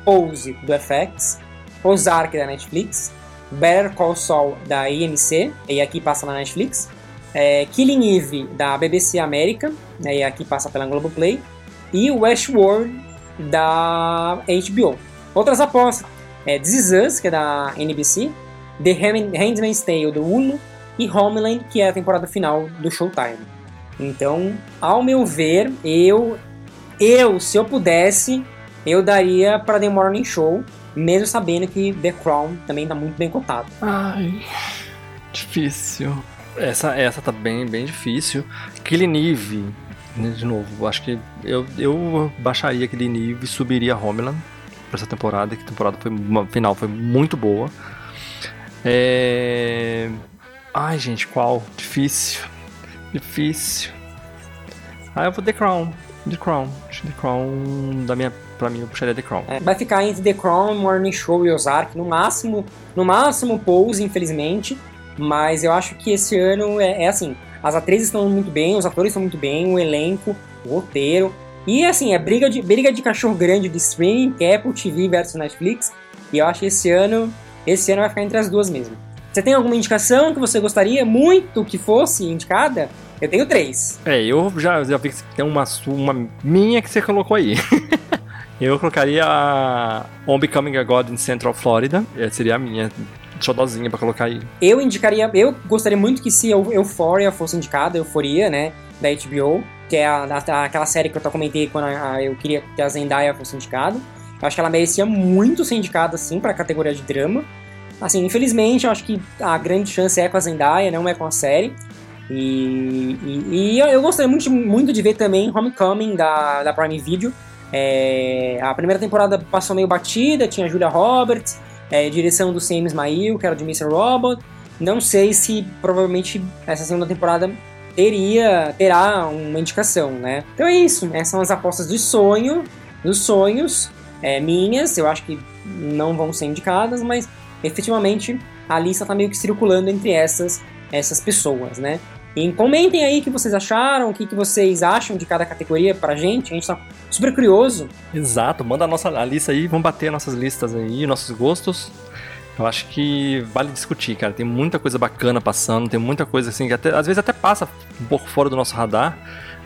Pose, do FX, Ozark, da Netflix, Better Call Saul, da AMC, e aqui passa na Netflix, é, Killing Eve, da BBC América, e aqui passa pela Globoplay, e Westworld da HBO. Outras apostas é This Is Us, que é da NBC, The Handmaid's Tale do Hulu e Homeland, que é a temporada final do Showtime. Então, ao meu ver, eu eu, se eu pudesse, eu daria para The Morning Show, mesmo sabendo que The Crown também tá muito bem cotado. Ai, difícil. Essa, essa tá bem, bem difícil. Killing Eve, de novo, acho que eu, eu baixaria aquele nível e subiria Homeland pra essa temporada, que a temporada foi, uma, final foi muito boa. É... Ai, gente, qual? Difícil. Difícil. Ah, eu vou The Crown. The Crown. The Crown, da minha, pra mim, eu puxaria The Crown. É, vai ficar entre The Crown, Morning Show e Ozark. No máximo, no máximo Pose, infelizmente. Mas eu acho que esse ano é, é assim as atrizes estão muito bem, os atores estão muito bem, o elenco, o roteiro. E assim, é briga de, briga de cachorro grande de streaming, que é Apple TV versus Netflix. E eu acho que esse ano, esse ano vai ficar entre as duas mesmo. Você tem alguma indicação que você gostaria muito que fosse indicada? Eu tenho três. É, eu já, já vi que tem uma, uma minha que você colocou aí. eu colocaria a On Becoming a God in Central Florida. Essa seria a minha xodozinha pra colocar aí. Eu indicaria, eu gostaria muito que se Euphoria fosse indicada, Euforia, né, da HBO, que é a, a, aquela série que eu comentei quando a, eu queria que a Zendaya fosse indicada. Eu acho que ela merecia muito ser indicada, assim, pra categoria de drama. Assim, infelizmente, eu acho que a grande chance é com a Zendaya, não é com a série. E, e, e eu, eu gostaria muito, muito de ver também Homecoming da, da Prime Video. É, a primeira temporada passou meio batida, tinha Julia Roberts, é, direção do Sam Ismail, que era de Mr. Robot. Não sei se provavelmente essa segunda temporada teria terá uma indicação, né? Então é isso. Essas são as apostas do sonho, dos sonhos é, minhas. Eu acho que não vão ser indicadas, mas efetivamente a lista tá meio que circulando entre essas essas pessoas, né? E comentem aí o que vocês acharam, o que, que vocês acham de cada categoria pra gente. A gente tá super curioso. Exato, manda a nossa a lista aí, vamos bater nossas listas aí, nossos gostos. Eu acho que vale discutir, cara. Tem muita coisa bacana passando, tem muita coisa assim que até, às vezes até passa um pouco fora do nosso radar,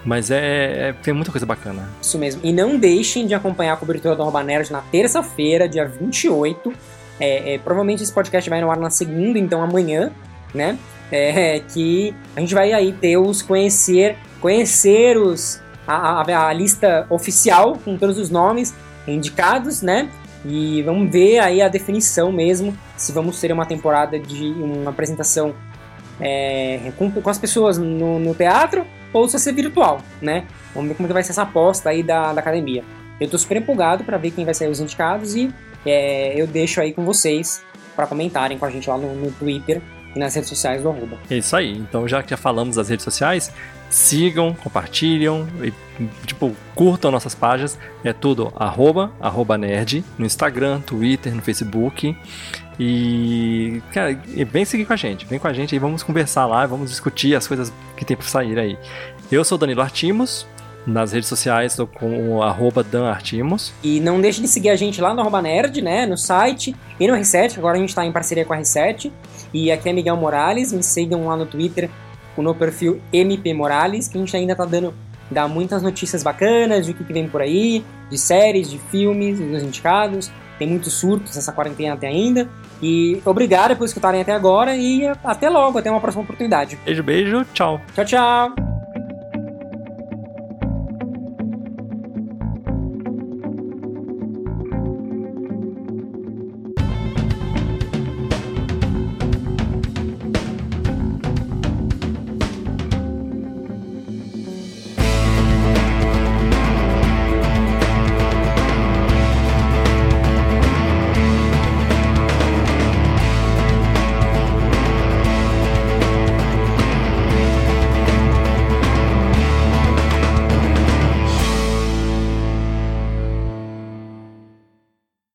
mas é, é, tem muita coisa bacana. Isso mesmo. E não deixem de acompanhar a cobertura do Arroba Nerd na terça-feira, dia 28. É, é, provavelmente esse podcast vai no ar na segunda, então amanhã, né? É, que a gente vai aí ter os conhecer, conhecer os, a, a, a lista oficial com todos os nomes indicados, né? E vamos ver aí a definição mesmo, se vamos ter uma temporada de uma apresentação é, com, com, as pessoas no, no, teatro ou se vai ser virtual, né? Vamos ver como que vai ser essa aposta aí da, da academia. Eu tô super empolgado para ver quem vai sair os indicados e é, eu deixo aí com vocês para comentarem com a gente lá no, no Twitter e nas redes sociais do Arroba. É isso aí. Então, já que já falamos das redes sociais, sigam, compartilham e, tipo, curtam nossas páginas. É tudo arroba, arroba nerd, no Instagram, Twitter, no Facebook. E, cara, vem seguir com a gente, vem com a gente aí, vamos conversar lá, vamos discutir as coisas que tem para sair aí. Eu sou Danilo Artimos, nas redes sociais tô com o arroba danartimos. E não deixe de seguir a gente lá no arroba nerd, né, no site e no R7, agora a gente tá em parceria com a R7. E aqui é Miguel Morales, me sigam lá no Twitter, no perfil MP Morales, que a gente ainda tá dando dá muitas notícias bacanas de o que, que vem por aí, de séries, de filmes, dos indicados. Tem muitos surtos essa quarentena até ainda. E obrigado por escutarem até agora e até logo, até uma próxima oportunidade. Beijo, beijo, tchau. Tchau, tchau.